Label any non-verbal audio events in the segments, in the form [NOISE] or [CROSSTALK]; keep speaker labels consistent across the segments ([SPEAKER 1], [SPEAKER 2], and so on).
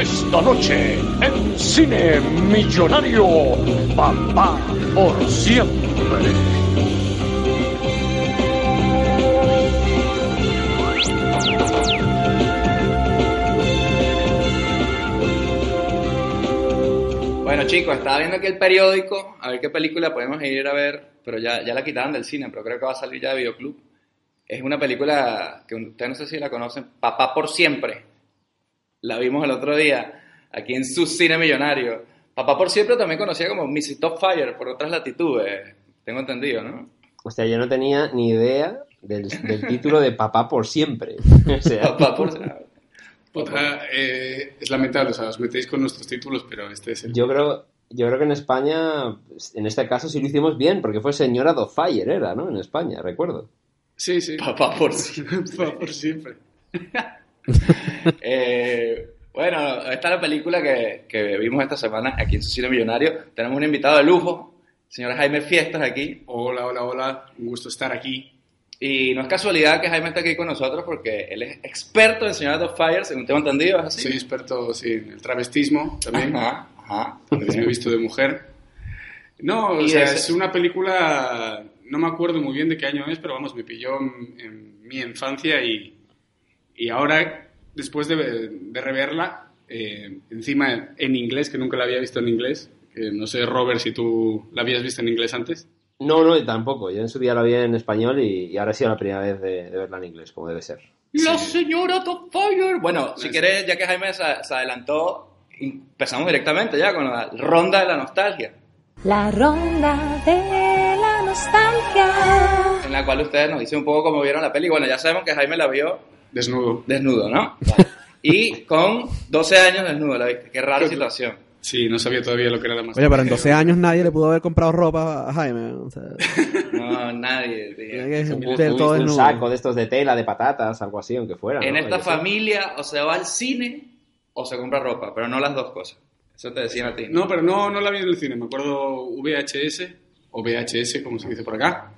[SPEAKER 1] Esta noche en Cine Millonario, papá por siempre.
[SPEAKER 2] Bueno chicos, estaba viendo aquí el periódico, a ver qué película podemos ir a ver, pero ya, ya la quitaron del cine, pero creo que va a salir ya de Videoclub. Es una película que ustedes no sé si la conocen, Papá por Siempre. La vimos el otro día aquí en su cine millonario. Papá por Siempre también conocía como Missy Top Fire por otras latitudes, tengo entendido, ¿no?
[SPEAKER 3] O sea, yo no tenía ni idea del, del título de Papá por siempre. [LAUGHS] O sea,
[SPEAKER 2] Papá por Siempre.
[SPEAKER 4] Otra, eh, es lamentable, o sea, os metéis con nuestros títulos, pero este es el...
[SPEAKER 3] yo creo, yo creo que en España, en este caso sí lo hicimos bien, porque fue Señora do Fire, era, ¿no? En España, recuerdo.
[SPEAKER 4] Sí, sí.
[SPEAKER 2] Papá por Siempre. [LAUGHS]
[SPEAKER 4] Papá por siempre. [LAUGHS]
[SPEAKER 2] Eh, bueno, esta es la película que, que vimos esta semana aquí en cine millonario. Tenemos un invitado de lujo, señor Jaime Fiestas aquí.
[SPEAKER 4] Hola, hola, hola. Un gusto estar aquí.
[SPEAKER 2] Y no es casualidad que Jaime esté aquí con nosotros porque él es experto en Señora of Fire, según tengo entendido, ¿es así?
[SPEAKER 4] Soy experto sí, en el travestismo también.
[SPEAKER 2] Ajá, ajá.
[SPEAKER 4] A veces me he visto de mujer. No, o sea,
[SPEAKER 2] ese-
[SPEAKER 4] es una película, no me acuerdo muy bien de qué año es, pero vamos, me pilló en, en mi infancia y, y ahora, después de, de reverla, eh, encima en inglés, que nunca la había visto en inglés, que no sé, Robert, si tú la habías visto en inglés antes.
[SPEAKER 3] No, no, y tampoco. Yo en su día la vi en español y, y ahora ha sido la primera vez de, de verla en inglés, como debe ser.
[SPEAKER 2] La Señora of Fire. Bueno, si
[SPEAKER 4] Sí.
[SPEAKER 2] quieres, ya que Jaime se, se adelantó, empezamos directamente ya con la ronda de la nostalgia,
[SPEAKER 5] La ronda de la nostalgia.
[SPEAKER 2] en la cual ustedes nos dicen un poco cómo vieron la peli. Bueno, ya sabemos que Jaime la vio
[SPEAKER 4] Desnudo.
[SPEAKER 2] desnudo, ¿no? [LAUGHS] Y con 12 años desnudo, la viste. Qué rara situación.
[SPEAKER 4] Sí, no sabía todavía lo que era la más.
[SPEAKER 6] Oye, pero en 12 años nadie le pudo haber comprado ropa a Jaime. O sea, [LAUGHS]
[SPEAKER 2] No, nadie. tío.
[SPEAKER 6] del
[SPEAKER 3] tú
[SPEAKER 6] todo
[SPEAKER 3] un saco de estos de tela, de patatas, algo así, aunque fuera.
[SPEAKER 2] En
[SPEAKER 3] ¿no?
[SPEAKER 2] esta
[SPEAKER 3] Yo sé.
[SPEAKER 2] familia o se va al cine o se compra ropa, pero no las dos cosas. Eso te decían a ti.
[SPEAKER 4] No, pero no, no la vi en el cine, me acuerdo VHS o VHS, como se dice por acá.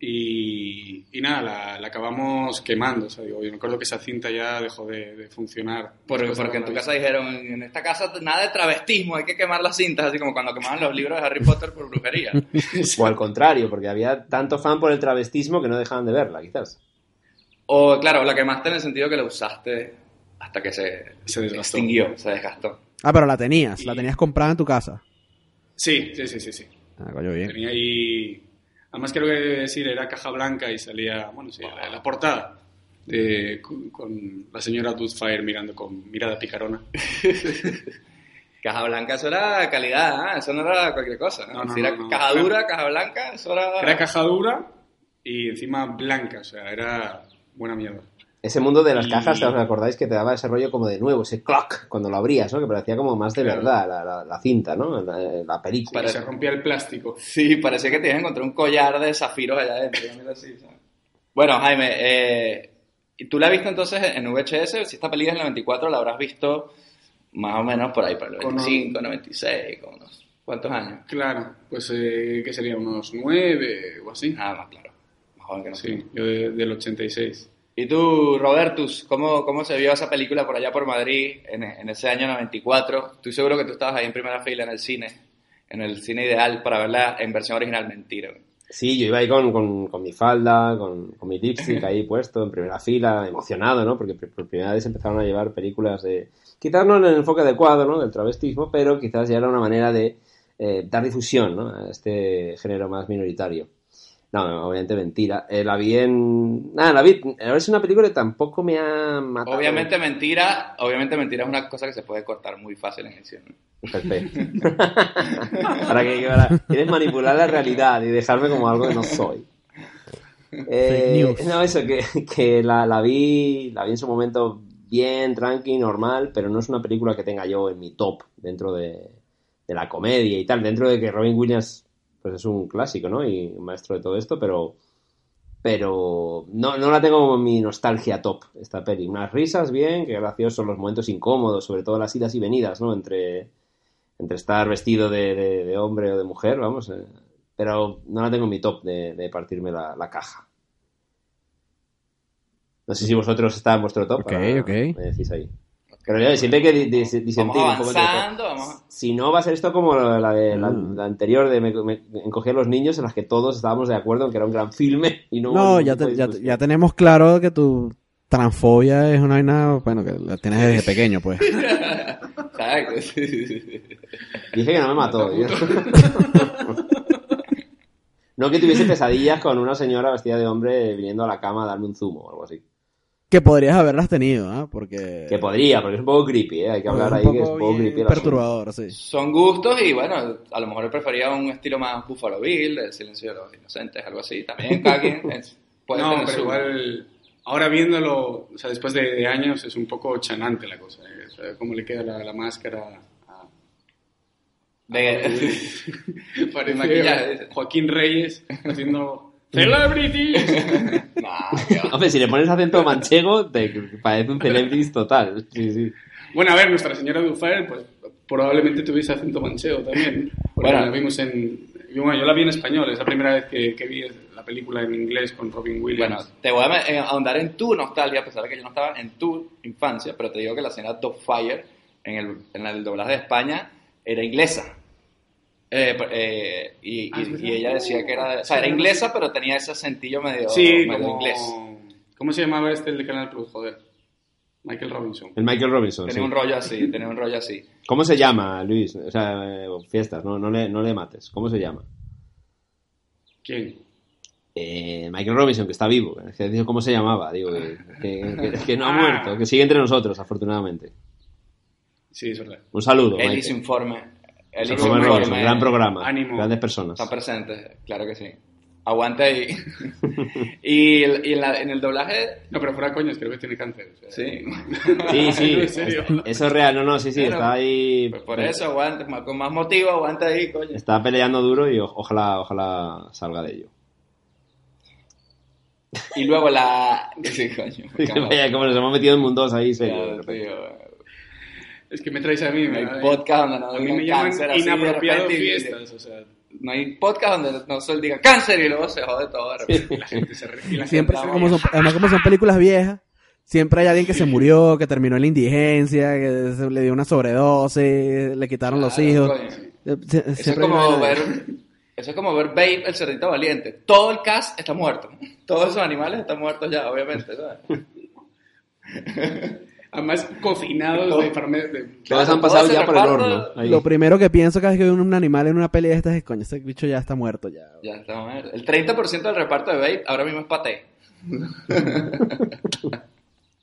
[SPEAKER 4] Y, y nada, la, la acabamos quemando. O sea, digo, yo me acuerdo que esa cinta ya dejó de, de funcionar.
[SPEAKER 2] Por- porque en tu casa dijeron, en esta casa nada de travestismo, hay que quemar las cintas, así como cuando quemaban los libros de Harry Potter por brujería. [LAUGHS]
[SPEAKER 3] O al contrario, porque había tanto fan por el travestismo que no dejaban de verla, quizás.
[SPEAKER 2] O, claro, la quemaste en el sentido que la usaste hasta que se,
[SPEAKER 4] Se
[SPEAKER 2] extinguió, se desgastó.
[SPEAKER 6] Ah, pero la tenías, la tenías comprada en tu casa.
[SPEAKER 4] Sí, sí, sí, sí. sí.
[SPEAKER 6] Ah, coño, bien.
[SPEAKER 4] Tenía ahí... Además creo que decir, era caja blanca y salía, bueno, sí, la, la portada. con, con la señora Doubtfire mirando con mirada picarona. [LAUGHS]
[SPEAKER 2] Caja blanca, eso era calidad, ¿eh? eso no era cualquier cosa. ¿no?
[SPEAKER 4] No, no,
[SPEAKER 2] si era
[SPEAKER 4] no.
[SPEAKER 2] caja dura, caja blanca, eso era...
[SPEAKER 4] Era caja dura y encima blanca, o sea, era buena mierda.
[SPEAKER 3] Ese mundo de las
[SPEAKER 4] Y-
[SPEAKER 3] cajas, ¿te os acordáis que te daba ese rollo como de nuevo, ese clock cuando lo abrías, ¿no? Que parecía como más de
[SPEAKER 4] Claro.
[SPEAKER 3] verdad la, la- la cinta, ¿no? La, la película.
[SPEAKER 2] Para-
[SPEAKER 4] Se rompía el plástico.
[SPEAKER 2] Sí, parecía que te ibas a encontrar un collar de zafiros allá adentro. Bueno, Jaime, eh, ¿y ¿tú la has visto entonces en VHS? Si esta película es del 94, la habrás visto más o menos por ahí, para el
[SPEAKER 4] Con
[SPEAKER 2] 95, 96, con unos cuantos años.
[SPEAKER 4] Claro, pues eh, que sería unos nueve o así.
[SPEAKER 2] Nada más, claro. Más joven que
[SPEAKER 4] Sí,
[SPEAKER 2] nosotros.
[SPEAKER 4] yo de- del 86.
[SPEAKER 2] ¿Y tú, Robertus, cómo, cómo se vio esa película por allá por Madrid en, en ese año 94? Estoy seguro que tú estabas ahí en primera fila en el cine, en el cine ideal para verla en versión original. Mentira.
[SPEAKER 3] Sí, yo iba ahí con, con, con mi falda, con, con mi lipstick ahí [LAUGHS] puesto en primera fila, emocionado, ¿no? Porque por por primera vez empezaron a llevar películas de... Quizás no en el enfoque adecuado, ¿no? Del travestismo, pero quizás ya era una manera de eh, dar difusión, ¿no? A este género más minoritario. No, obviamente mentira. Eh, la vi en... Nada, la vi... Es una película que tampoco me ha matado.
[SPEAKER 2] Obviamente mentira, obviamente mentira es una cosa que se puede cortar muy fácil en edición.
[SPEAKER 3] Perfecto. [LAUGHS] para que para- quieres manipular la realidad y dejarme como algo que no soy. Eh, no, eso, que, que la, la vi, la vi en su momento bien, tranqui, normal, pero no es una película que tenga yo en mi top dentro de, de la comedia y tal. Dentro de que Robin Williams pues es un clásico, ¿no? Y un maestro de todo esto, pero pero no, no la tengo como mi nostalgia top, esta peli. Unas risas bien, que graciosos los momentos incómodos, sobre todo las idas y venidas, ¿no? Entre, entre estar vestido de, de- de hombre o de mujer, vamos. eh, pero no la tengo en mi top de, de partirme la, la caja. No sé si vosotros está en vuestro top.
[SPEAKER 6] Ok,
[SPEAKER 3] ahora
[SPEAKER 6] ok.
[SPEAKER 3] Me decís ahí. Pero yo siempre hay que
[SPEAKER 2] Vamos
[SPEAKER 3] disentir un poco
[SPEAKER 2] vamos.
[SPEAKER 3] Si no, va a ser esto como la, la de, la,
[SPEAKER 6] Mm.
[SPEAKER 3] la anterior de me, me- encogí a los niños, en las que todos estábamos de acuerdo en que era un gran filme y no hubo
[SPEAKER 6] No, ya, te- ya, ya tenemos claro que tu transfobia es una vaina, bueno, que la tienes desde pequeño, pues.
[SPEAKER 3] Dije que no me mató. [LAUGHS] no que tuviese pesadillas con una señora vestida de hombre viniendo a la cama a darme un zumo o algo así.
[SPEAKER 6] Que podrías haberlas tenido, ¿ah? Porque...
[SPEAKER 3] Que podría, porque es un poco creepy, ¿eh? Hay que hablar ahí que es un
[SPEAKER 6] poco
[SPEAKER 3] creepy.
[SPEAKER 6] perturbador, sí.
[SPEAKER 2] Son gustos y bueno, a lo mejor prefería un estilo más Buffalo Bill, El silencio de los inocentes, algo así. También [LAUGHS] cada quien puede
[SPEAKER 4] no,
[SPEAKER 2] tener
[SPEAKER 4] pero
[SPEAKER 2] su-
[SPEAKER 4] igual, ahora viéndolo, o sea, después de, de años, es un poco chanante la cosa. ¿eh? O sea, cómo le queda la, la máscara a...
[SPEAKER 2] de,
[SPEAKER 4] Parece
[SPEAKER 2] maquillaje.
[SPEAKER 4] Joaquín Reyes haciendo... ¡Celebrities! [LAUGHS]
[SPEAKER 3] Hombre, si le pones acento manchego, te parece un celebrity total. Sí, sí.
[SPEAKER 4] bueno, a ver, Nuestra Señora Duffer, pues probablemente tuviese acento manchego también. Porque
[SPEAKER 2] Bueno.
[SPEAKER 4] la vimos en... Bueno, yo la vi en español, es la primera vez que, que vi la película en inglés con Robin Williams.
[SPEAKER 2] Bueno, te voy a eh, ahondar en tu nostalgia, a pesar de que yo no estaba en tu infancia, pero te digo que la señora Dogfire en el, en el doblaje de España era inglesa. Eh, eh, y,
[SPEAKER 4] Ah,
[SPEAKER 2] y- y ella decía que era, o sea, era inglesa, pero tenía ese acentillo medio,
[SPEAKER 4] Sí,
[SPEAKER 2] medio
[SPEAKER 4] como...
[SPEAKER 2] inglés.
[SPEAKER 4] ¿Cómo se llamaba este el de Canal Plus? Joder. Michael Robinson.
[SPEAKER 3] El Michael Robinson.
[SPEAKER 2] Tenía
[SPEAKER 3] sí.
[SPEAKER 2] un rollo así, tenía un rollo así.
[SPEAKER 3] ¿Cómo se llama, Luis? O sea, eh, fiestas, no, no, le, no le mates. ¿Cómo se llama?
[SPEAKER 4] ¿Quién?
[SPEAKER 3] Eh, Michael Robinson, que está vivo. Cómo se llamaba. Digo que, que- que- que no ha
[SPEAKER 4] Ah.
[SPEAKER 3] muerto, que sigue entre nosotros, afortunadamente.
[SPEAKER 4] Sí, es verdad.
[SPEAKER 3] Un saludo.
[SPEAKER 2] Él hizo informe. Él hizo informe.
[SPEAKER 3] gran programa.
[SPEAKER 4] Ánimo.
[SPEAKER 3] Grandes personas.
[SPEAKER 2] Están presentes, claro que sí. Aguante ahí. [LAUGHS] y el- y en, la- en el doblaje,
[SPEAKER 4] No, pero fuera coñas, creo que tiene cáncer. o sea,
[SPEAKER 2] sí. [LAUGHS]
[SPEAKER 3] Sí, sí.
[SPEAKER 4] En serio.
[SPEAKER 3] Eso es real. No, no, sí, sí.
[SPEAKER 2] Bueno,
[SPEAKER 3] está ahí.
[SPEAKER 2] Pues por eso, aguante, más- con más motivo, aguanta ahí, coño.
[SPEAKER 3] Está peleando duro y o- ojalá, ojalá salga de ello.
[SPEAKER 2] Y luego la. [LAUGHS] Sí, coño.
[SPEAKER 3] Vaya, como nos hemos metido en mundos ahí, serio.
[SPEAKER 4] Es que me traes a mí.
[SPEAKER 2] No
[SPEAKER 4] me-
[SPEAKER 2] podcast donde no
[SPEAKER 4] A mí me llaman inapropiado fiestas. O sea,
[SPEAKER 2] No hay podcast donde no se diga cáncer y luego se jode todo. de repente.
[SPEAKER 4] la gente se re- y la
[SPEAKER 6] Siempre,
[SPEAKER 4] gente-
[SPEAKER 6] como son, además como son películas viejas, siempre hay alguien que se murió, que terminó en la indigencia, que se le dio una sobredosis, le quitaron los hijos. Eh, sie-
[SPEAKER 2] Eso es como ver. Eso es como ver Babe, el cerdito valiente. Todo el cast está muerto. Todos esos animales están muertos ya, obviamente. ¿sabes? [LAUGHS]
[SPEAKER 4] Además, cocinados de enferme- de-
[SPEAKER 3] Todos han pasado ya por el horno. ahí.
[SPEAKER 6] Lo primero que pienso cada vez que veo un animal en una pelea de estas es, coño, ese bicho ya está muerto ya.
[SPEAKER 2] Ya está muerto. El 30% del reparto de Babe ahora mismo es paté. [LAUGHS]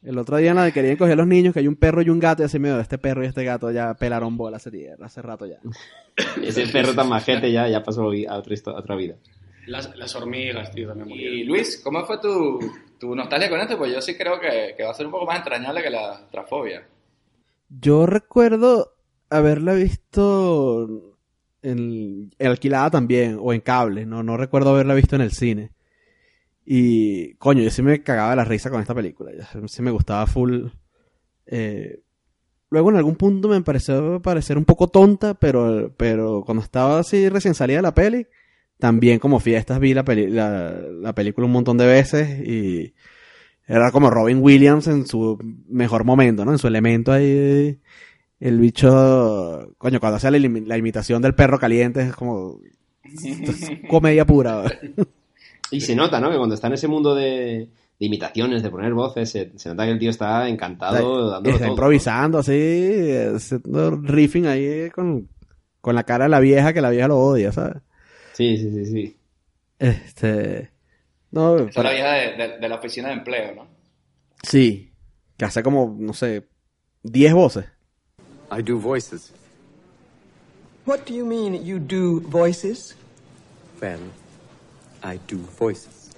[SPEAKER 6] El otro día en la que querían coger a los niños, que hay un perro y un gato, y así medio, este perro y este gato ya pelaron bola hace, tierra, hace rato ya. [LAUGHS]
[SPEAKER 3] Ese perro tan majete ya, ya pasó a otra, histo- a otra vida.
[SPEAKER 4] Las, las hormigas, tío, también
[SPEAKER 2] Y
[SPEAKER 4] murieron.
[SPEAKER 2] Luis, ¿cómo fue tu, tu nostalgia con esto? Pues yo sí creo que, que va a ser un poco más entrañable que la trafobia.
[SPEAKER 6] Yo recuerdo haberla visto en, en alquilada también, o en cable, no, no recuerdo haberla visto en el cine. Y, coño, yo sí me cagaba de la risa con esta película, ya, sí me gustaba full. Eh, luego en algún punto me pareció parecer un poco tonta, pero, pero cuando estaba así recién salida la peli, también como fiestas vi la, peli- la, la película un montón de veces y era como Robin Williams en su mejor momento, ¿no? En su elemento ahí. El bicho, coño, cuando hace la, imi- la imitación del perro caliente es como es [LAUGHS] comedia pura.
[SPEAKER 3] Y se nota, ¿no? Que cuando está en ese mundo de, de imitaciones, de poner voces, se, se nota que el tío está encantado
[SPEAKER 6] Está
[SPEAKER 3] todo.
[SPEAKER 6] improvisando así, haciendo riffing ahí con, con la cara de la vieja que la vieja lo odia, ¿sabes?
[SPEAKER 3] Sí, sí, sí, sí.
[SPEAKER 6] Este. No,
[SPEAKER 2] Esa es la
[SPEAKER 6] para-
[SPEAKER 2] vieja de, de- de la oficina de empleo, ¿no?
[SPEAKER 6] sí. Que hace como, no sé, 10 voces.
[SPEAKER 7] I do voices.
[SPEAKER 8] What do you mean you do voices?
[SPEAKER 7] Well, I do voices.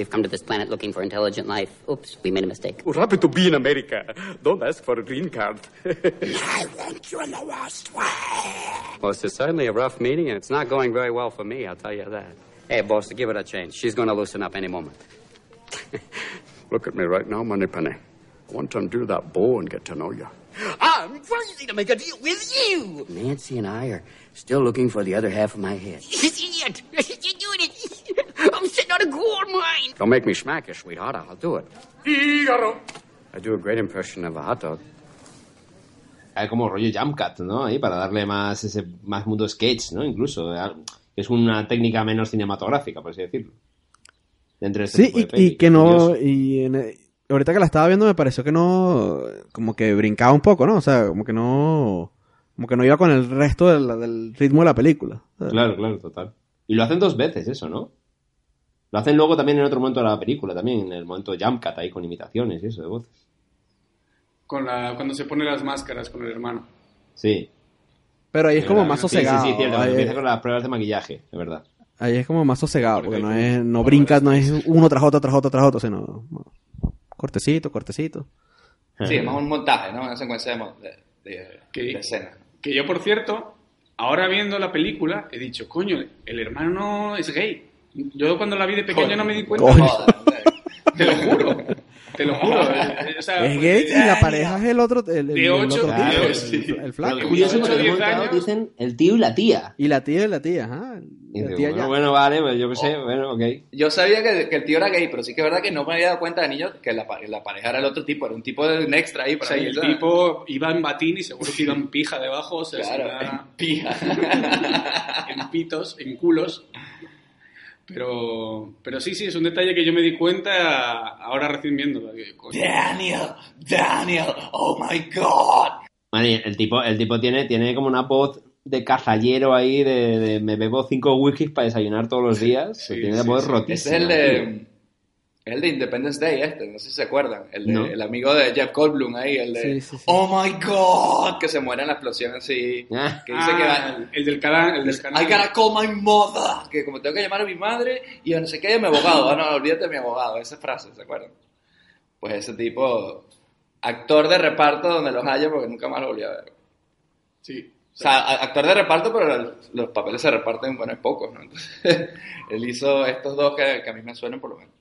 [SPEAKER 9] We've come to this planet looking for intelligent life. Oops, we made a mistake.
[SPEAKER 7] We're happy to be in America. Don't ask for a green card. [LAUGHS]
[SPEAKER 8] I want you in the worst way.
[SPEAKER 10] Well, it's certainly a rough meeting, and it's not going very well for me, I'll tell you that. Hey, boss, give it a chance. She's going to loosen up any moment. [LAUGHS]
[SPEAKER 7] Look at me right now, Moneypenny. I want to undo that bow and get to know you.
[SPEAKER 9] I'm crazy to make a deal with you! Nancy and I are still looking for the other half of my head. Idiot! [LAUGHS] You're doing it! I'm sitting on a gold mine!
[SPEAKER 10] Don't make me smack you, sweetheart. I'll do it.
[SPEAKER 7] Figaro.
[SPEAKER 10] I do a great impression of a hot dog.
[SPEAKER 3] Hay como rollo jump cut, ¿no? Ahí para darle más ese más mundo sketch, ¿no? Incluso. eh, Es una técnica menos cinematográfica, por así decirlo. Dentro de este
[SPEAKER 6] Sí,
[SPEAKER 3] de
[SPEAKER 6] y, que no. Y en- ahorita que la estaba viendo me pareció que no. Como que brincaba un poco, ¿no? O sea, como que no. Como que no iba con el resto del, del ritmo de la película.
[SPEAKER 3] Claro, claro, total. Y lo hacen dos veces eso, ¿no? Lo hacen luego también en otro momento de la película, también en el momento jump cut ahí con imitaciones y eso de voces.
[SPEAKER 4] Con la, cuando se pone las máscaras con el hermano.
[SPEAKER 3] Sí.
[SPEAKER 6] Pero ahí es como más
[SPEAKER 3] Sí,
[SPEAKER 6] sosegado.
[SPEAKER 3] Sí, sí, cierto.
[SPEAKER 6] ahí,
[SPEAKER 3] Empieza con las pruebas de maquillaje, de verdad.
[SPEAKER 6] ahí es como más sosegado, porque no es, no brinca, no es uno tras otro, tras otro, tras otro, sino no. cortecito, cortecito.
[SPEAKER 2] Sí, es más un montaje, ¿no? Una secuencia de, de, de-
[SPEAKER 4] ¿Qué?
[SPEAKER 2] de escena.
[SPEAKER 4] Que yo, por cierto, ahora viendo la película, he dicho, coño, el hermano es gay. Yo cuando la vi de pequeño
[SPEAKER 2] Coño.
[SPEAKER 4] no me di cuenta.
[SPEAKER 6] Coño.
[SPEAKER 4] Te lo juro. Te lo juro. O sea,
[SPEAKER 6] Es gay y la pareja es el otro, el, el-
[SPEAKER 4] De
[SPEAKER 6] el
[SPEAKER 4] ocho,
[SPEAKER 6] otro
[SPEAKER 4] claro,
[SPEAKER 6] tío, el-
[SPEAKER 4] sí.
[SPEAKER 6] el, flaco.
[SPEAKER 3] es curioso porque en dicen el tío y la tía.
[SPEAKER 6] Y la tía y la tía, ajá.
[SPEAKER 3] Y
[SPEAKER 6] La tía
[SPEAKER 3] bueno,
[SPEAKER 6] ya.
[SPEAKER 3] bueno, vale, pues yo qué sé, bueno, ok.
[SPEAKER 2] Yo sabía que, que el tío era gay, pero sí que es verdad que no me había dado cuenta de niño que la, la pareja era el otro tipo, era un tipo de un extra ahí
[SPEAKER 4] O
[SPEAKER 2] para
[SPEAKER 4] sea, y el
[SPEAKER 2] ¿sabes?
[SPEAKER 4] tipo iba en batín y seguro que iba en pija debajo, o sea,
[SPEAKER 2] Claro,
[SPEAKER 4] da
[SPEAKER 2] pija. [LAUGHS]
[SPEAKER 4] en pitos, en culos. Pero, pero sí, sí, es un detalle que yo me di cuenta ahora recién coño,
[SPEAKER 2] Daniel, Daniel, oh my god.
[SPEAKER 3] Vale, el tipo, el tipo tiene, tiene como una voz de cazallero ahí de, de me bebo cinco whiskies para desayunar todos los días.
[SPEAKER 4] Sí,
[SPEAKER 3] tiene la
[SPEAKER 4] sí,
[SPEAKER 3] voz
[SPEAKER 4] sí.
[SPEAKER 3] rotísima.
[SPEAKER 2] Es el de, es el de Independence Day este, no sé si se acuerdan. El, de-
[SPEAKER 3] No.
[SPEAKER 2] el amigo de Jeff Goldblum ahí, el de
[SPEAKER 6] Sí, sí, sí.
[SPEAKER 2] Oh my god, que se muere en la explosión así.
[SPEAKER 3] Ah.
[SPEAKER 2] Que dice que
[SPEAKER 4] Ah,
[SPEAKER 2] va,
[SPEAKER 4] el del canal, el del canal.
[SPEAKER 2] I gotta call my mother. Que como tengo que llamar a mi madre y a no sé qué, mi abogado. Ah, no, olvídate de mi abogado. Esa frase, ¿se acuerdan? Pues ese tipo, actor de reparto donde los haya porque nunca más lo volví a ver.
[SPEAKER 4] Sí.
[SPEAKER 2] O sea, actor de reparto, pero los, los papeles se reparten, bueno, es pocos, ¿no? [LAUGHS] Entonces, él hizo estos dos que, que a mí me suenan por lo menos.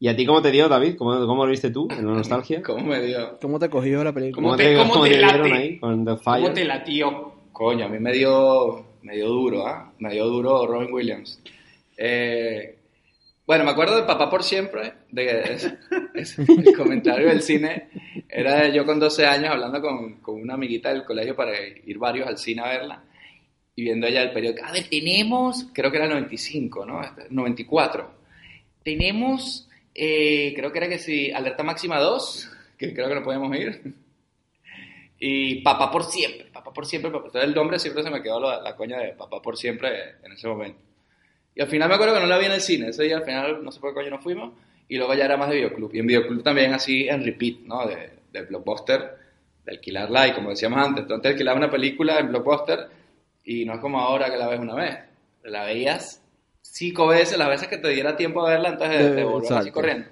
[SPEAKER 3] ¿Y a ti cómo te dio, David? ¿Cómo, cómo lo viste tú en la [LAUGHS] nostalgia?
[SPEAKER 2] ¿Cómo me dio?
[SPEAKER 6] ¿Cómo te cogió la película?
[SPEAKER 4] ¿Cómo te- cómo te
[SPEAKER 3] dieron
[SPEAKER 4] late?
[SPEAKER 3] ahí con The
[SPEAKER 4] ¿Cómo
[SPEAKER 3] Fire?
[SPEAKER 4] te latió?
[SPEAKER 2] Coño, a mí me dio, me dio duro, ¿ah? Me dio duro Robin Williams. Eh, bueno, me acuerdo de Papá por Siempre, de es- [LAUGHS] es- el comentario del cine. Era yo con 12 años hablando con, con una amiguita del colegio para ir varios al cine a verla. Y viendo ella el periódico. A ver, tenemos, creo que era el 95, ¿no? Este, 94. Tenemos, eh, creo que era que sí, Alerta Máxima 2, que creo que no podemos ir. Y Papá por siempre, Papá por siempre, papá. Entonces el nombre siempre se me quedó la, la coña de Papá por siempre en ese momento. Y al final me acuerdo que no la vi en el cine, ese día al final no sé por qué coño no fuimos, y luego ya era más de videoclub. Y en videoclub también así en repeat, ¿no? De, de blockbuster, de alquilarla, y como decíamos antes, tú antes alquilabas una película en blockbuster y no es como ahora que la ves una vez. La veías cinco veces, las veces que te diera tiempo a verla antes de, de
[SPEAKER 6] Eh,
[SPEAKER 2] volver así
[SPEAKER 6] exacto.
[SPEAKER 2] corriendo.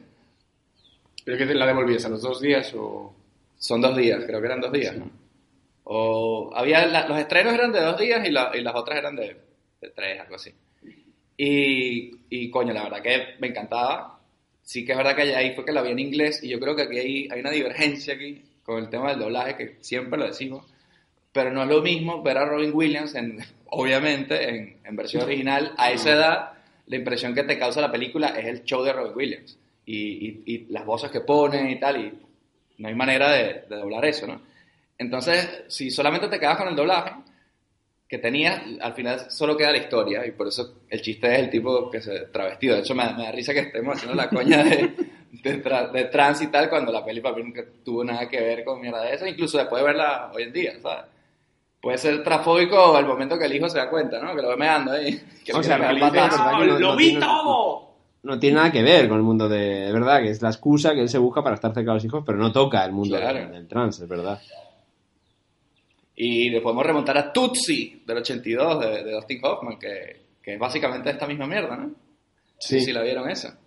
[SPEAKER 4] ¿Pero que te la devolvías a los dos días o...?
[SPEAKER 2] Son dos días, creo que eran dos días, ¿no? O había la- los estrenos eran de dos días y, la- y las otras eran de, de tres, algo así. Y, y coño, la verdad que me encantaba. Sí que es verdad que ahí fue que la vi en inglés y yo creo que aquí hay, hay una divergencia aquí con el tema del doblaje, que siempre lo decimos, pero no es lo mismo ver a Robin Williams, en, obviamente, en, en versión original. A esa edad, la impresión que te causa la película es el show de Robin Williams y, y- y las voces que ponen y tal, y no hay manera de, de doblar eso, ¿no? Entonces, si solamente te quedas con el doblaje que tenías, al final solo queda la historia, y por eso el chiste es el tipo que se travestido. De hecho, me, me da risa que estemos haciendo la coña de, de, tra- de trans y tal, cuando la peli para mí nunca tuvo nada que ver con mierda de eso, incluso después de verla hoy en día, ¿sabes? Puede ser trafóbico al momento que el hijo se da cuenta, ¿no? Que lo ve meando ahí. Que
[SPEAKER 3] O sea, es no-
[SPEAKER 4] ¡Lo
[SPEAKER 3] no
[SPEAKER 4] vi
[SPEAKER 3] tiene-
[SPEAKER 4] todo!
[SPEAKER 3] No tiene nada que ver con el mundo de... De verdad, que es la excusa que él se busca para estar cerca de los hijos, pero no toca el mundo
[SPEAKER 2] Claro.
[SPEAKER 3] del, del trans, es verdad.
[SPEAKER 2] Y le podemos remontar a Tootsie del 82 de, de Dustin Hoffman, que, que es básicamente esta misma mierda, ¿no?
[SPEAKER 3] Sí.
[SPEAKER 2] Sí, sí, la vieron esa.